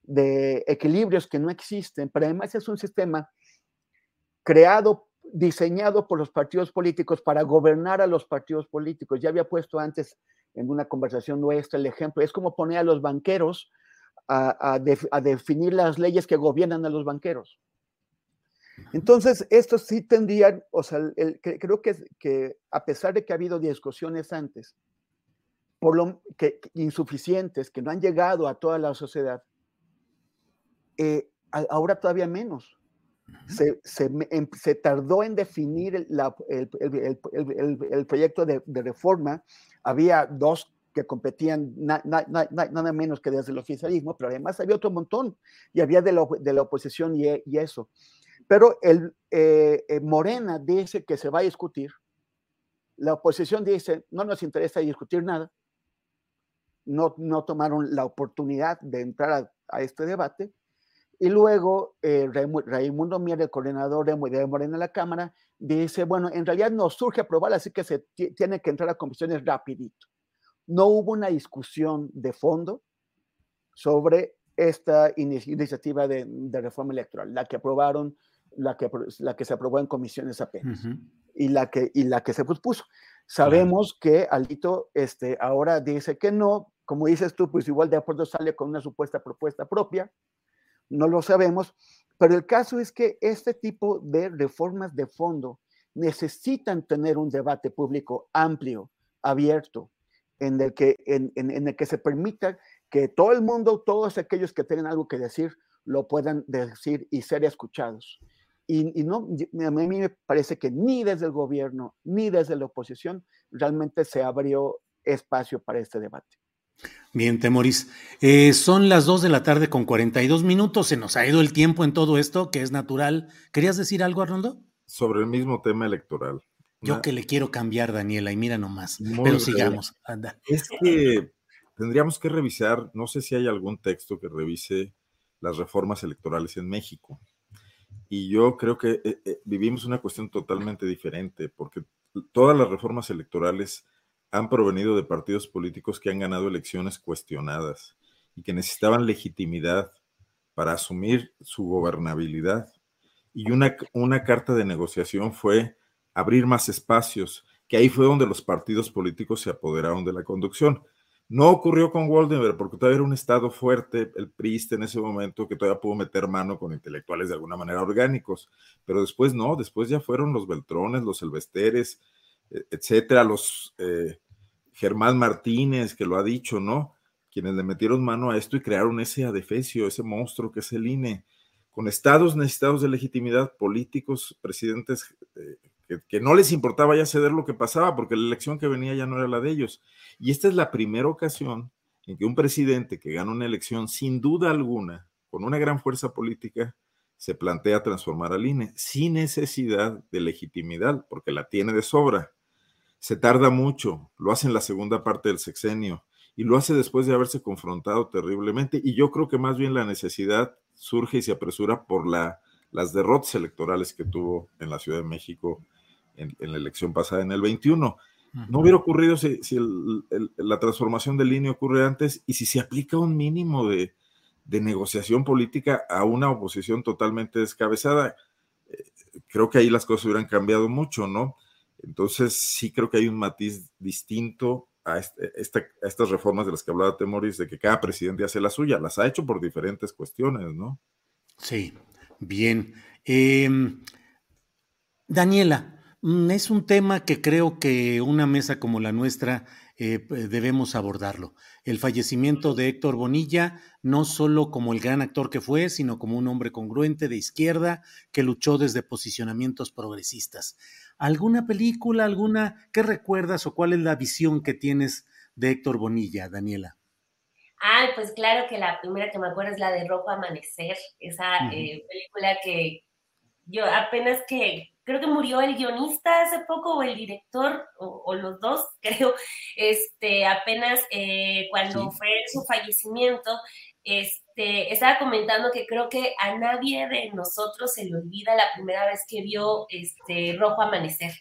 de equilibrios que no existen, pero además es un sistema creado, diseñado por los partidos políticos para gobernar a los partidos políticos. Ya había puesto antes en una conversación nuestra el ejemplo, es como poner a los banqueros a, definir las leyes que gobiernan a los banqueros. Entonces, esto sí tendrían, o sea, creo que, que a pesar de que ha habido discusiones antes, por lo que, insuficientes, que no han llegado a toda la sociedad, eh, ahora todavía menos. Se, se, em, se, tardó en definir el, el, proyecto de, de, reforma. Había dos que competían nada menos que desde el oficialismo, pero además había otro montón y había de la, de la oposición y, y, eso. Pero el, eh, eh, Morena dice que se va a discutir, la oposición dice no nos interesa discutir nada, no, no tomaron la oportunidad de entrar a, a este debate. Y luego eh, Raimundo Mier, el coordinador de, Morena en la Cámara, dice, bueno, en realidad nos surge aprobar, así que se tiene que entrar a comisiones rapidito no hubo una discusión de fondo sobre esta iniciativa de, reforma electoral, la que aprobaron, la que, la que se aprobó en comisiones apenas y, la que, y la que se pospuso. Sabemos que Alito este, ahora dice que no, como dices tú, pues igual de acuerdo sale con una supuesta propuesta propia, no lo sabemos, pero el caso es que este tipo de reformas de fondo necesitan tener un debate público amplio, abierto, en el que, en, el que se permita que todo el mundo, todos aquellos que tengan algo que decir, lo puedan decir y ser escuchados. Y, no, a mí me parece que ni desde el gobierno ni desde la oposición realmente se abrió espacio para este debate. Bien, Temoris. Eh, son las 2 de la tarde con 42 minutos. Se nos ha ido el tiempo en todo esto, que es natural. ¿Querías decir algo, Arnoldo? Sobre el mismo tema electoral. Yo que le quiero cambiar, Daniela, y mira nomás. Pero sigamos. Anda. Es que tendríamos que revisar, no sé si hay algún texto que revise las reformas electorales en México. Y yo creo que eh, eh, vivimos una cuestión totalmente diferente, porque todas las reformas electorales han provenido de partidos políticos que han ganado elecciones cuestionadas y que necesitaban legitimidad para asumir su gobernabilidad. Y una, una carta de negociación fue abrir más espacios, que ahí fue donde los partidos políticos se apoderaron de la conducción. No ocurrió con Waldenberg, porque todavía era un estado fuerte, el PRIST en ese momento, que todavía pudo meter mano con intelectuales de alguna manera orgánicos, pero después no, después ya fueron los Beltrones, los Elvesteres, e, etcétera, los eh, Germán Martínez, que lo ha dicho, ¿no? Quienes le metieron mano a esto y crearon ese adefesio, ese monstruo que es el INE, con estados necesitados de legitimidad, políticos, presidentes eh, que, no les importaba ya ceder lo que pasaba, porque la elección que venía ya no era la de ellos. Y esta es la primera ocasión en que un presidente que gana una elección, sin duda alguna, con una gran fuerza política, se plantea transformar al INE sin necesidad de legitimidad, porque la tiene de sobra. Se tarda mucho, lo hace en la segunda parte del sexenio y lo hace después de haberse confrontado terriblemente. Y yo creo que más bien la necesidad surge y se apresura por la, las derrotas electorales que tuvo en la Ciudad de México en, la elección pasada, en el 21. No hubiera ocurrido si, la transformación de línea ocurre antes y si se aplica un mínimo de, negociación política a una oposición totalmente descabezada. Eh, creo que ahí las cosas hubieran cambiado mucho, ¿no? Entonces sí creo que hay un matiz distinto a, este, a estas reformas de las que hablaba Temoris, de que cada presidente hace la suya, las ha hecho por diferentes cuestiones, ¿no? Sí, bien. Em, Daniela, es un tema que creo que una mesa como la nuestra eh, debemos abordarlo. El fallecimiento de Héctor Bonilla, no solo como el gran actor que fue, sino como un hombre congruente de izquierda que luchó desde posicionamientos progresistas. ¿Alguna película, alguna, qué recuerdas o cuál es la visión que tienes de Héctor Bonilla, Daniela? Ay, pues claro que la primera que me acuerdo es la de Rojo Amanecer, esa eh, película que yo apenas que creo que murió el guionista hace poco o el director o, los dos, creo, este, apenas eh, cuando fue su fallecimiento, este, estaba comentando que creo que a nadie de nosotros se le olvida la primera vez que vio este Rojo Amanecer.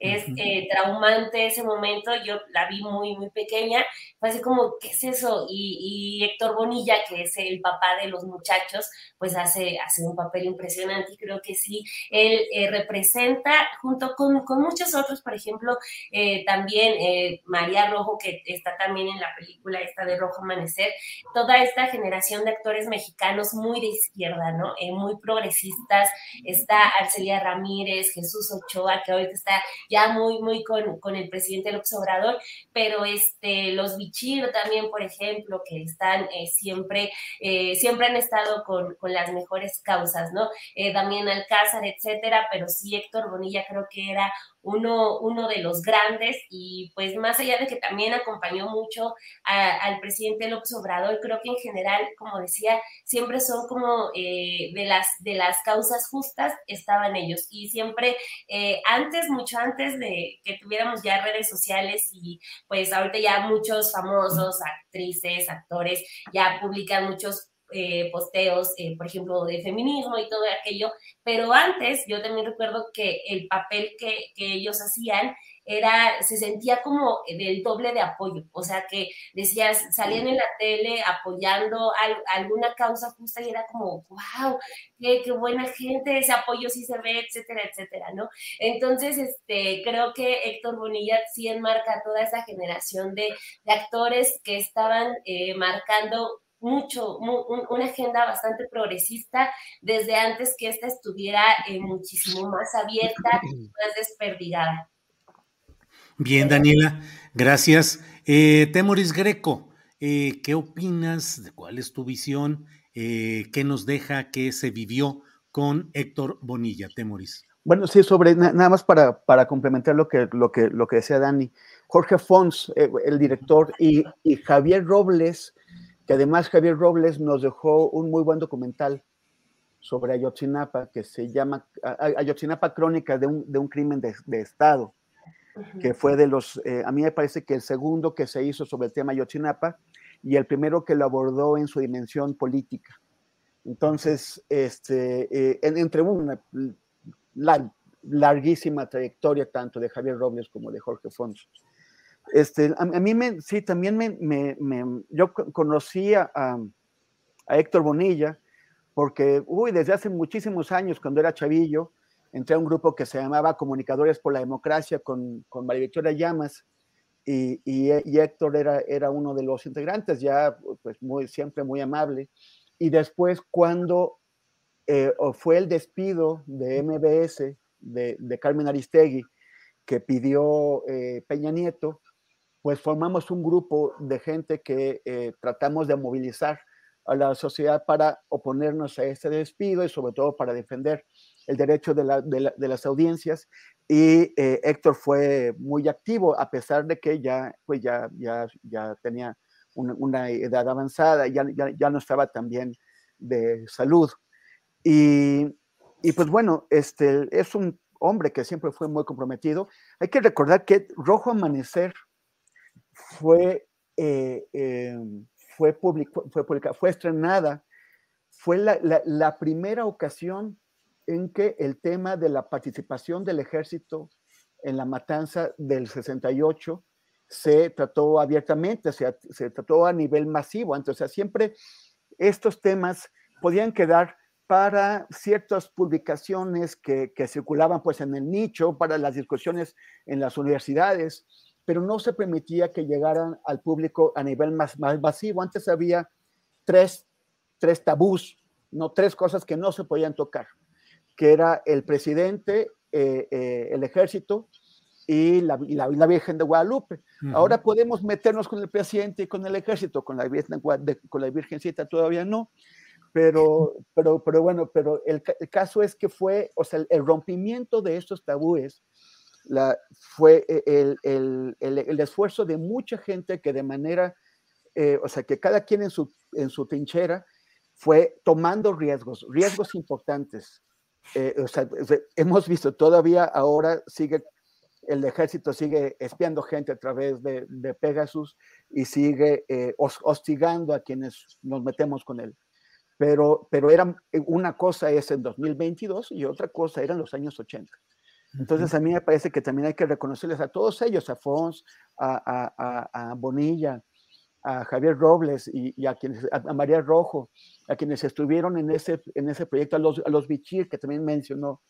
Es eh, traumante ese momento, yo la vi muy, muy pequeña, fue así como, ¿qué es eso? Y, Héctor Bonilla, que es el papá de los muchachos, pues hace, hace un papel impresionante y creo que sí, él eh, representa junto con, con, muchos otros, por ejemplo, eh, también María Rojo, que está también en la película esta de Rojo Amanecer, toda esta generación de actores mexicanos muy de izquierda, ¿no? muy progresistas, está Arcelia Ramírez, Jesús Ochoa, que ahorita está ya muy, muy con, con el presidente López Obrador, pero este, los Bichir también, por ejemplo, que están eh, siempre, eh, siempre han estado con, con, las mejores causas, ¿no? Eh, Damián Alcázar, etcétera, pero sí Héctor Bonilla creo que era uno, uno de los grandes y pues más allá de que también acompañó mucho al presidente López Obrador, creo que en general, como decía, siempre son como eh, de, las, de las causas justas estaban ellos. Y siempre eh, antes, mucho antes de que tuviéramos ya redes sociales y pues ahorita ya muchos famosos, actrices, actores ya publican muchos eh, posteos, eh, por ejemplo, de feminismo y todo aquello, pero antes yo también recuerdo que el papel que, que ellos hacían era, se sentía como del doble de apoyo, o sea que decías, salían en la tele apoyando alguna causa justa y era como, wow, qué, qué, buena gente, ese apoyo sí se ve, etcétera, etcétera, ¿no? Entonces, este, creo que Héctor Bonilla sí enmarca toda esa generación de, de actores que estaban eh, marcando mucho, una agenda bastante progresista desde antes que esta estuviera eh, muchísimo más abierta, más desperdigada. Bien, Daniela, gracias. Eh, Temoris Greco, eh, ¿qué opinas? ¿Cuál es tu visión? ¿Qué nos deja que se vivió con Héctor Bonilla, Temoris? Bueno, sí, sobre nada más para, para complementar lo que, lo, que, lo que decía Dani. Jorge Fons, el director, y, y Javier Robles, que además Javier Robles nos dejó un muy buen documental sobre Ayotzinapa, que se llama Ayotzinapa Crónica de un, de un crimen de, de Estado, que fue de los, eh, a mí me parece que el segundo que se hizo sobre el tema Ayotzinapa y el primero que lo abordó en su dimensión política. Entonces, este, eh, entre una la, larguísima trayectoria tanto de Javier Robles como de Jorge Fons. Este, a, mí me, sí, también me, me, yo conocí a, a, Héctor Bonilla porque, uy, desde hace muchísimos años, cuando era chavillo, entré a un grupo que se llamaba Comunicadores por la Democracia con, con María Victoria Llamas y, y, Héctor era, era uno de los integrantes, ya pues muy, siempre muy amable. Y después cuando eh, fue el despido de MBS, de, de Carmen Aristegui, que pidió eh, Peña Nieto, pues formamos un grupo de gente que eh, tratamos de movilizar a la sociedad para oponernos a este despido y sobre todo para defender el derecho de, las audiencias. Y eh, Héctor fue muy activo, a pesar de que ya, pues ya, ya, ya tenía una, edad avanzada, ya, ya, ya, no estaba tan bien de salud. Y, y, pues bueno, este, es un hombre que siempre fue muy comprometido. Hay que recordar que Rojo Amanecer fue, eh, em, fue, fue, fue estrenada, fue la, la, primera ocasión en que el tema de la participación del ejército en la matanza del 68 se trató abiertamente, se, se trató a nivel masivo. Entonces, siempre estos temas podían quedar para ciertas publicaciones que, que, circulaban pues en el nicho, para las discusiones en las universidades, pero no se permitía que llegaran al público a nivel más, más masivo. Antes había tres, tres tabús, no tres cosas que no se podían tocar, que era el presidente, eh, eh, el ejército y la, y la, Virgen de Guadalupe. Ahora podemos meternos con el presidente y con el ejército, con la, Virgen, con la Virgencita todavía no pero, pero, pero bueno, pero el, el, caso es que fue, o sea, el, rompimiento de estos tabúes la, fue e, el, el, el, esfuerzo de mucha gente que de manera, eh, o sea, que cada quien en su, en su trinchera fue tomando riesgos, riesgos importantes. Eh, sea, hemos visto todavía ahora sigue el ejército sigue espiando gente a través de, Pegasus y sigue eh, hostigando a quienes nos metemos con él. Pero, pero era, una cosa es en 2022 y otra cosa era en los años 80. Entonces a mí me parece que también hay que reconocerles a todos ellos, a Fons, a, Bonilla, a Javier Robles y, a, quienes, a, María Rojo, a quienes estuvieron en ese, en ese proyecto, a los, a los Bichir, que también mencionó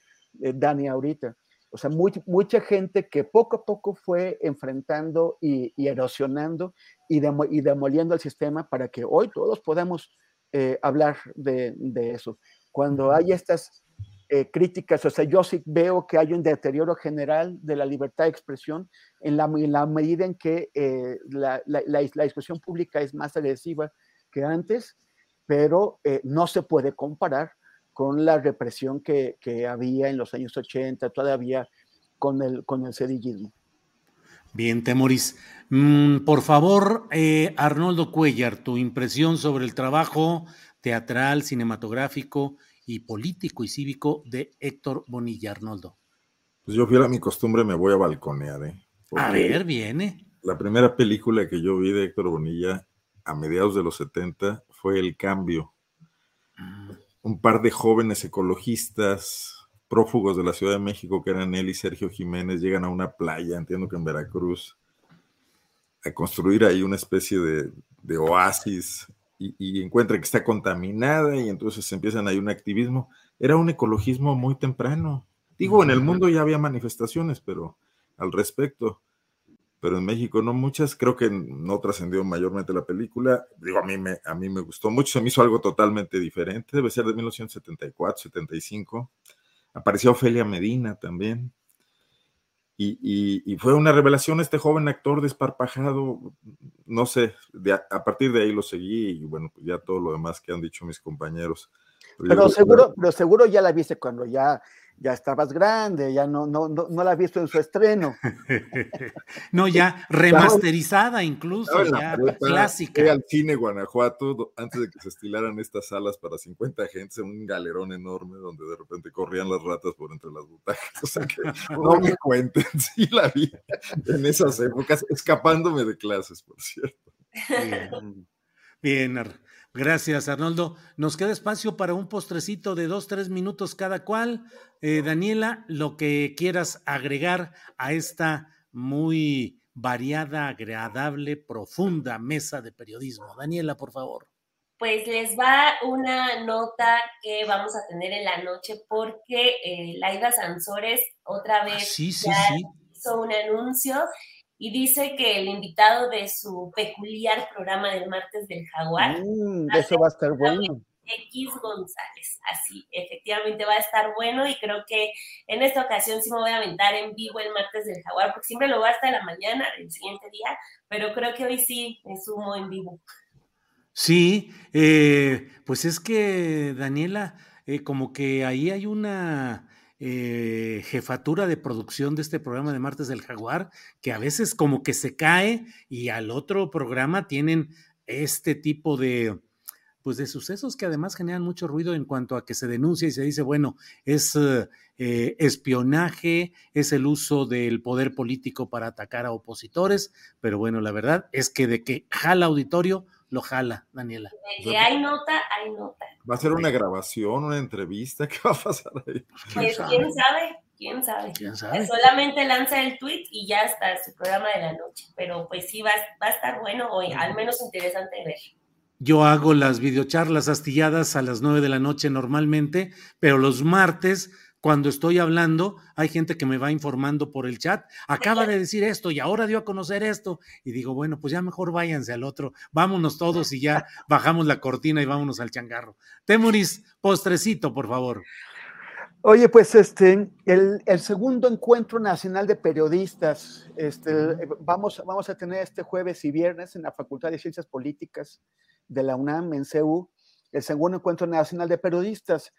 eh, Dani ahorita. O sea, mucha gente que poco a poco fue enfrentando y, erosionando y, demoliendo el sistema para que hoy todos podamos eh, hablar de, eso. Cuando hay estas eh, críticas, o sea, yo sí veo que hay un deterioro general de la libertad de expresión en la, medida en que eh, la, la, discusión pública es más agresiva que antes, pero no se puede comparar con la represión que, había en los años 80, todavía con el, con el cedillismo. Bien, Temoris. Mm, por favor, eh, Arnoldo Cuellar, tu impresión sobre el trabajo teatral, cinematográfico y político y cívico de Héctor Bonilla, Arnoldo. Pues yo fiel a mi costumbre me voy a balconear, ¿eh? a ver, viene. La primera película que yo vi de Héctor Bonilla a mediados de los 70 fue El Cambio. Mm un par de jóvenes ecologistas prófugos de la Ciudad de México, que eran él y Sergio Jiménez, llegan a una playa, entiendo que en Veracruz, a construir ahí una especie de, oasis y, encuentran que está contaminada y entonces empiezan ahí un activismo. Era un ecologismo muy temprano. Digo, en el mundo ya había manifestaciones, pero al respecto pero en México no muchas. Creo que no trascendió mayormente la película. Digo, a mí, me, a mí me gustó mucho, se me hizo algo totalmente diferente. Debe ser de 1974, 75. Apareció Ofelia Medina también. Y, fue una revelación este joven actor desparpajado. No sé, a, partir de ahí lo seguí y bueno, pues ya todo lo demás que han dicho mis compañeros. Pero, seguro, pero seguro ya la viste cuando ya ya estabas grande, ya no, no, no, no la has visto en su estreno. no, ya remasterizada incluso, ya clásica. Fui al cine Guanajuato antes de que se estilaran estas salas para 50 gente, en un galerón enorme donde de repente corrían las ratas por entre las butacas. O sea que no me cuenten, sí la vi en esas épocas, escapándome de clases, por cierto. Bien, Bien Gracias, Arnoldo. Nos queda espacio para un postrecito de dos, tres minutos cada cual. Eh, Daniela, lo que quieras agregar a esta muy variada, agradable, profunda mesa de periodismo. Daniela, por favor. Pues les va una nota que vamos a tener en la noche porque eh, Laida Sansores otra ah, vez hizo un anuncio y dice que el invitado de su peculiar programa del martes del jaguar. Mm, eso va a estar bueno. X González. Así, efectivamente va a estar bueno y creo que en esta ocasión sí me voy a aventar en vivo el martes del jaguar, porque siempre lo va hasta la mañana, el siguiente día, pero creo que hoy sí me sumo en vivo. Sí, eh, pues es que Daniela, eh, como que ahí hay una eh, jefatura de producción de este programa de Martes del Jaguar, que a veces como que se cae y al otro programa tienen este tipo de, pues de sucesos que además generan mucho ruido en cuanto a que se denuncia y se dice, bueno, es eh, espionaje, es el uso del poder político para atacar a opositores, pero bueno, la verdad es que de que jala auditorio, lo jala, Daniela. De que hay nota, hay nota. ¿Va a ser una grabación, una entrevista? ¿Qué va a pasar ahí? Pues quién sabe, quién sabe. ¿Quién sabe? Solamente lanza el tweet y ya está su programa de la noche. Pero pues sí, va, va a estar bueno hoy, al menos interesante ver. Yo hago las videocharlas astilladas a las nueve de la noche normalmente, pero los martes cuando estoy hablando, hay gente que me va informando por el chat, acaba de decir esto y ahora dio a conocer esto. Y digo, bueno, pues ya mejor váyanse al otro, vámonos todos y ya bajamos la cortina y vámonos al changarro. Temuris, postrecito, por favor. Oye, pues este, el, segundo encuentro nacional de periodistas, este, vamos, vamos a tener este jueves y viernes en la Facultad de Ciencias Políticas de la UNAM, en CEU, el segundo encuentro nacional de periodistas.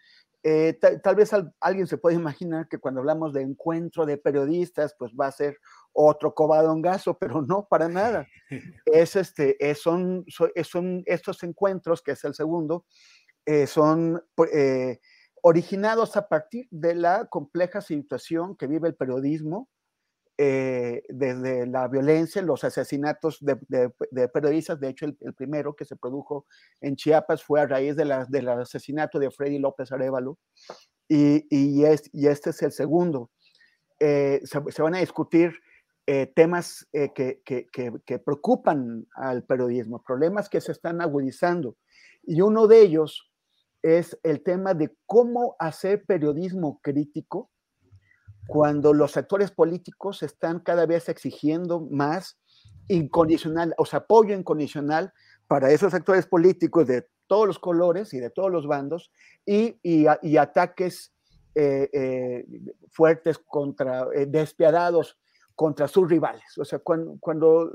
Eh, tal vez alguien se puede imaginar que cuando hablamos de encuentro de periodistas, pues va a ser otro cobadongazo, pero no, para nada. Es este, son, son, estos encuentros, que es el segundo, eh, son eh, originados a partir de la compleja situación que vive el periodismo eh, desde la violencia, los asesinatos de, periodistas. De hecho, el, primero que se produjo en Chiapas fue a raíz de la, del asesinato de Freddy López Arevalo. Y, y, este es el segundo. Eh, se, van a discutir eh, temas que, que, que, preocupan al periodismo, problemas que se están agudizando. Y uno de ellos es el tema de cómo hacer periodismo crítico cuando los actores políticos están cada vez exigiendo más incondicional, o sea, apoyo incondicional para esos actores políticos de todos los colores y de todos los bandos y, y, ataques eh, eh, fuertes contra, eh, despiadados contra sus rivales. O sea, cuando, cuando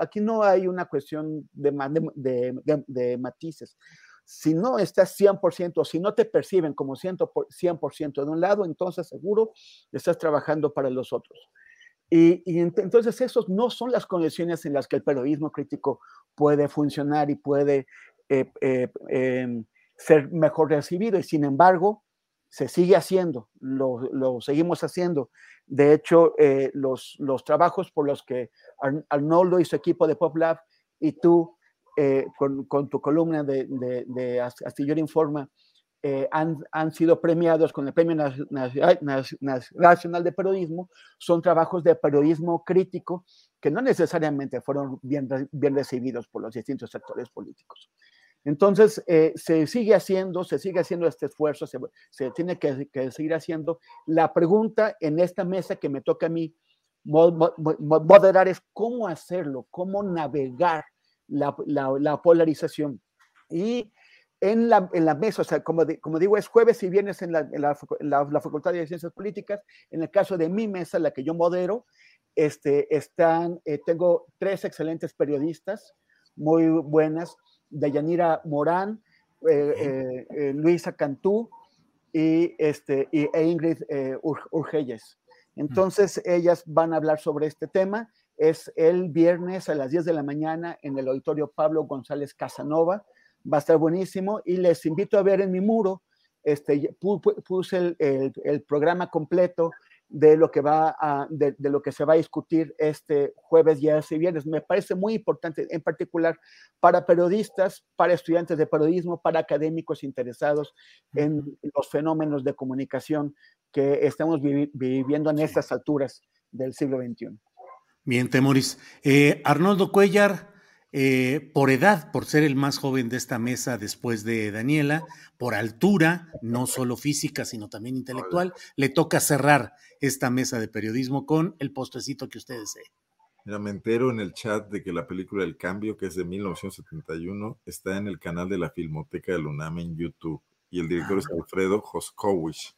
aquí no hay una cuestión de, de, de matices si no estás 100%, si no te perciben como 100% de un lado, entonces seguro estás trabajando para los otros. Y, entonces esos no son las condiciones en las que el periodismo crítico puede funcionar y puede eh, eh, em, ser mejor recibido. Y sin embargo, se sigue haciendo, lo, seguimos haciendo. De hecho, eh, los, los trabajos por los que Arnoldo y su equipo de PopLab y tú eh, con, tu columna de, de, Astillero Informa, eh, han, han, sido premiados con el Premio Nacional de Periodismo, son trabajos de periodismo crítico que no necesariamente fueron bien, bien recibidos por los distintos sectores políticos. Entonces, eh, se sigue haciendo, se sigue haciendo este esfuerzo, se, se tiene que, que, seguir haciendo. La pregunta en esta mesa que me toca a mí moderar es cómo hacerlo, cómo navegar la, polarización. Y en la, en la, mesa, o sea, como, como digo, es jueves y viernes en la, la, Facultad de Ciencias Políticas. En el caso de mi mesa, la que yo modero, este, están, eh, tengo tres excelentes periodistas muy buenas, Dayanira Morán, eh, eh, Luisa Cantú y, este, y, e Ingrid Urgelles. Entonces, ellas van a hablar sobre este tema es el viernes a las 10 de la mañana en el auditorio Pablo González Casanova. Va a estar buenísimo y les invito a ver en mi muro, este, puse el, programa completo de lo que va a, de, lo que se va a discutir este jueves y este viernes. Me parece muy importante, en particular para periodistas, para estudiantes de periodismo, para académicos interesados en los fenómenos de comunicación que estamos viviendo en estas alturas del siglo XXI. Bien, Temoris. Eh, Arnoldo Cuellar, eh, por edad, por ser el más joven de esta mesa después de Daniela, por altura, no solo física, sino también intelectual, le toca cerrar esta mesa de periodismo con el postrecito que usted desee. Mira, me entero en el chat de que la película El Cambio, que es de 1971, está en el canal de la Filmoteca de UNAM en YouTube y el director es ah. Alfredo Joskowicz.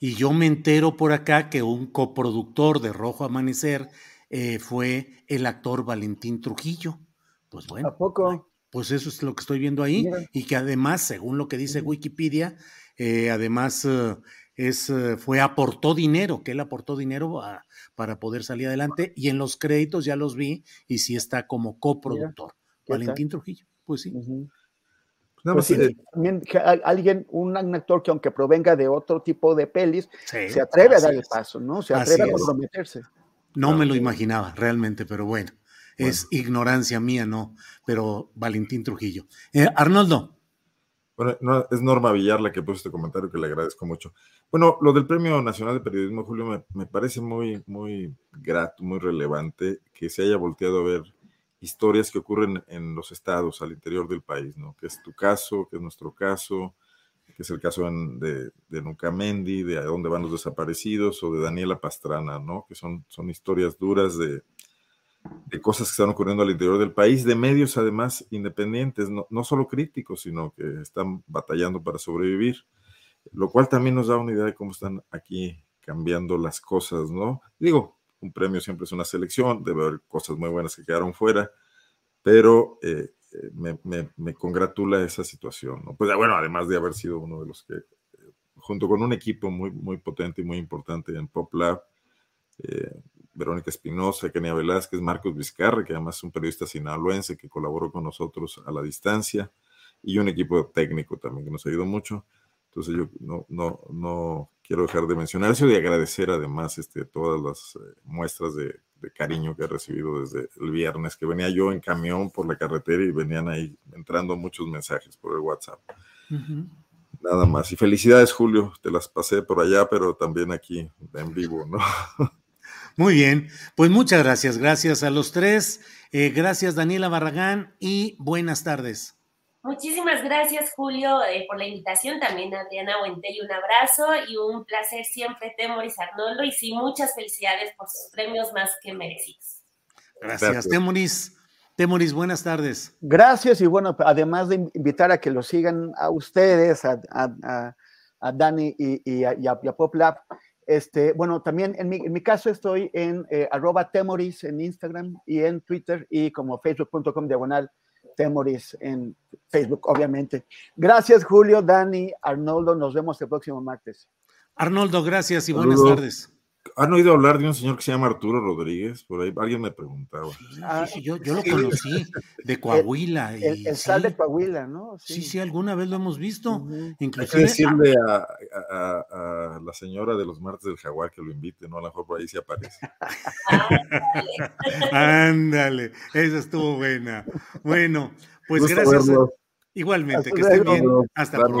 Y yo me entero por acá que un coproductor de Rojo Amanecer eh, fue el actor Valentín Trujillo. Pues bueno. ¿A poco? Pues eso es lo que estoy viendo ahí. Y que además, según lo que dice Wikipedia, eh, además eh, es, fue, aportó dinero, que él aportó dinero para poder salir adelante. Y en los créditos ya los vi y sí está como coproductor. Valentín Trujillo, pues sí. Pues también alguien, un actor que aunque provenga de otro tipo de pelis, se atreve a dar el paso, ¿no? Se atreve a comprometerse. No me lo imaginaba realmente, pero bueno, es ignorancia mía, no, pero Valentín Trujillo. Eh, Arnoldo. Bueno, es Norma Villar la que puso este comentario que le agradezco mucho. Bueno, lo del Premio Nacional de Periodismo, Julio, me, parece muy, muy grato, muy relevante que se haya volteado a ver historias que ocurren en los estados, al interior del país, ¿no? Que es tu caso, que es nuestro caso, que es el caso de, de Nucamendi, de a dónde van los desaparecidos, o de Daniela Pastrana, ¿no? Que son, son historias duras de, de cosas que están ocurriendo al interior del país, de medios además independientes, no, no solo críticos, sino que están batallando para sobrevivir, lo cual también nos da una idea de cómo están aquí cambiando las cosas, ¿no? Digo, un premio siempre es una selección, debe haber cosas muy buenas que quedaron fuera, pero eh, me, congratula esa situación. ¿no? Pues bueno, además de haber sido uno de los que, junto con un equipo muy, muy potente y muy importante en Pop Lab, eh, Verónica Espinosa, Kenia Velázquez, Marcos Vizcarra, que además es un periodista sinaloense que colaboró con nosotros a la distancia, y un equipo técnico también que nos ayudó mucho. Entonces yo no, no, no quiero dejar de mencionar eso y agradecer además este, todas las eh, muestras de, cariño que he recibido desde el viernes, que venía yo en camión por la carretera y venían ahí entrando muchos mensajes por el WhatsApp. Nada más. Y felicidades, Julio. Te las pasé por allá, pero también aquí en vivo, ¿no? Muy bien. Pues muchas gracias. Gracias a los tres. Eh, gracias, Daniela Barragán, y buenas tardes. Muchísimas gracias, Julio, eh, por la invitación. También Adriana y un abrazo y un placer siempre, Temoris Arnoldo. Y sí, muchas felicidades por sus premios más que merecidos. Gracias, Temoris. Temoris, buenas tardes. Gracias y bueno, además de invitar a que lo sigan a ustedes, a, Dani y, a, Pop Lab, este, bueno, también en mi, en mi caso estoy en eh, arroba temoris en Instagram y en Twitter y como facebook.com diagonal Temoris en Facebook, obviamente. Gracias, Julio, Dani, Arnoldo. Nos vemos el próximo martes. Arnoldo, gracias y buenas tardes. ¿Han oído hablar de un señor que se llama Arturo Rodríguez? Por ahí alguien me preguntaba. Ah, yo, lo conocí, de Coahuila. El, el, sal de Coahuila, ¿no? Sí. sí, alguna vez lo hemos visto. Hay que decirle a, la señora de los martes del jaguar que lo invite, ¿no? A lo mejor por ahí se aparece. Ándale, esa estuvo buena. Bueno, pues gracias. Igualmente, que estén bien. Hasta luego.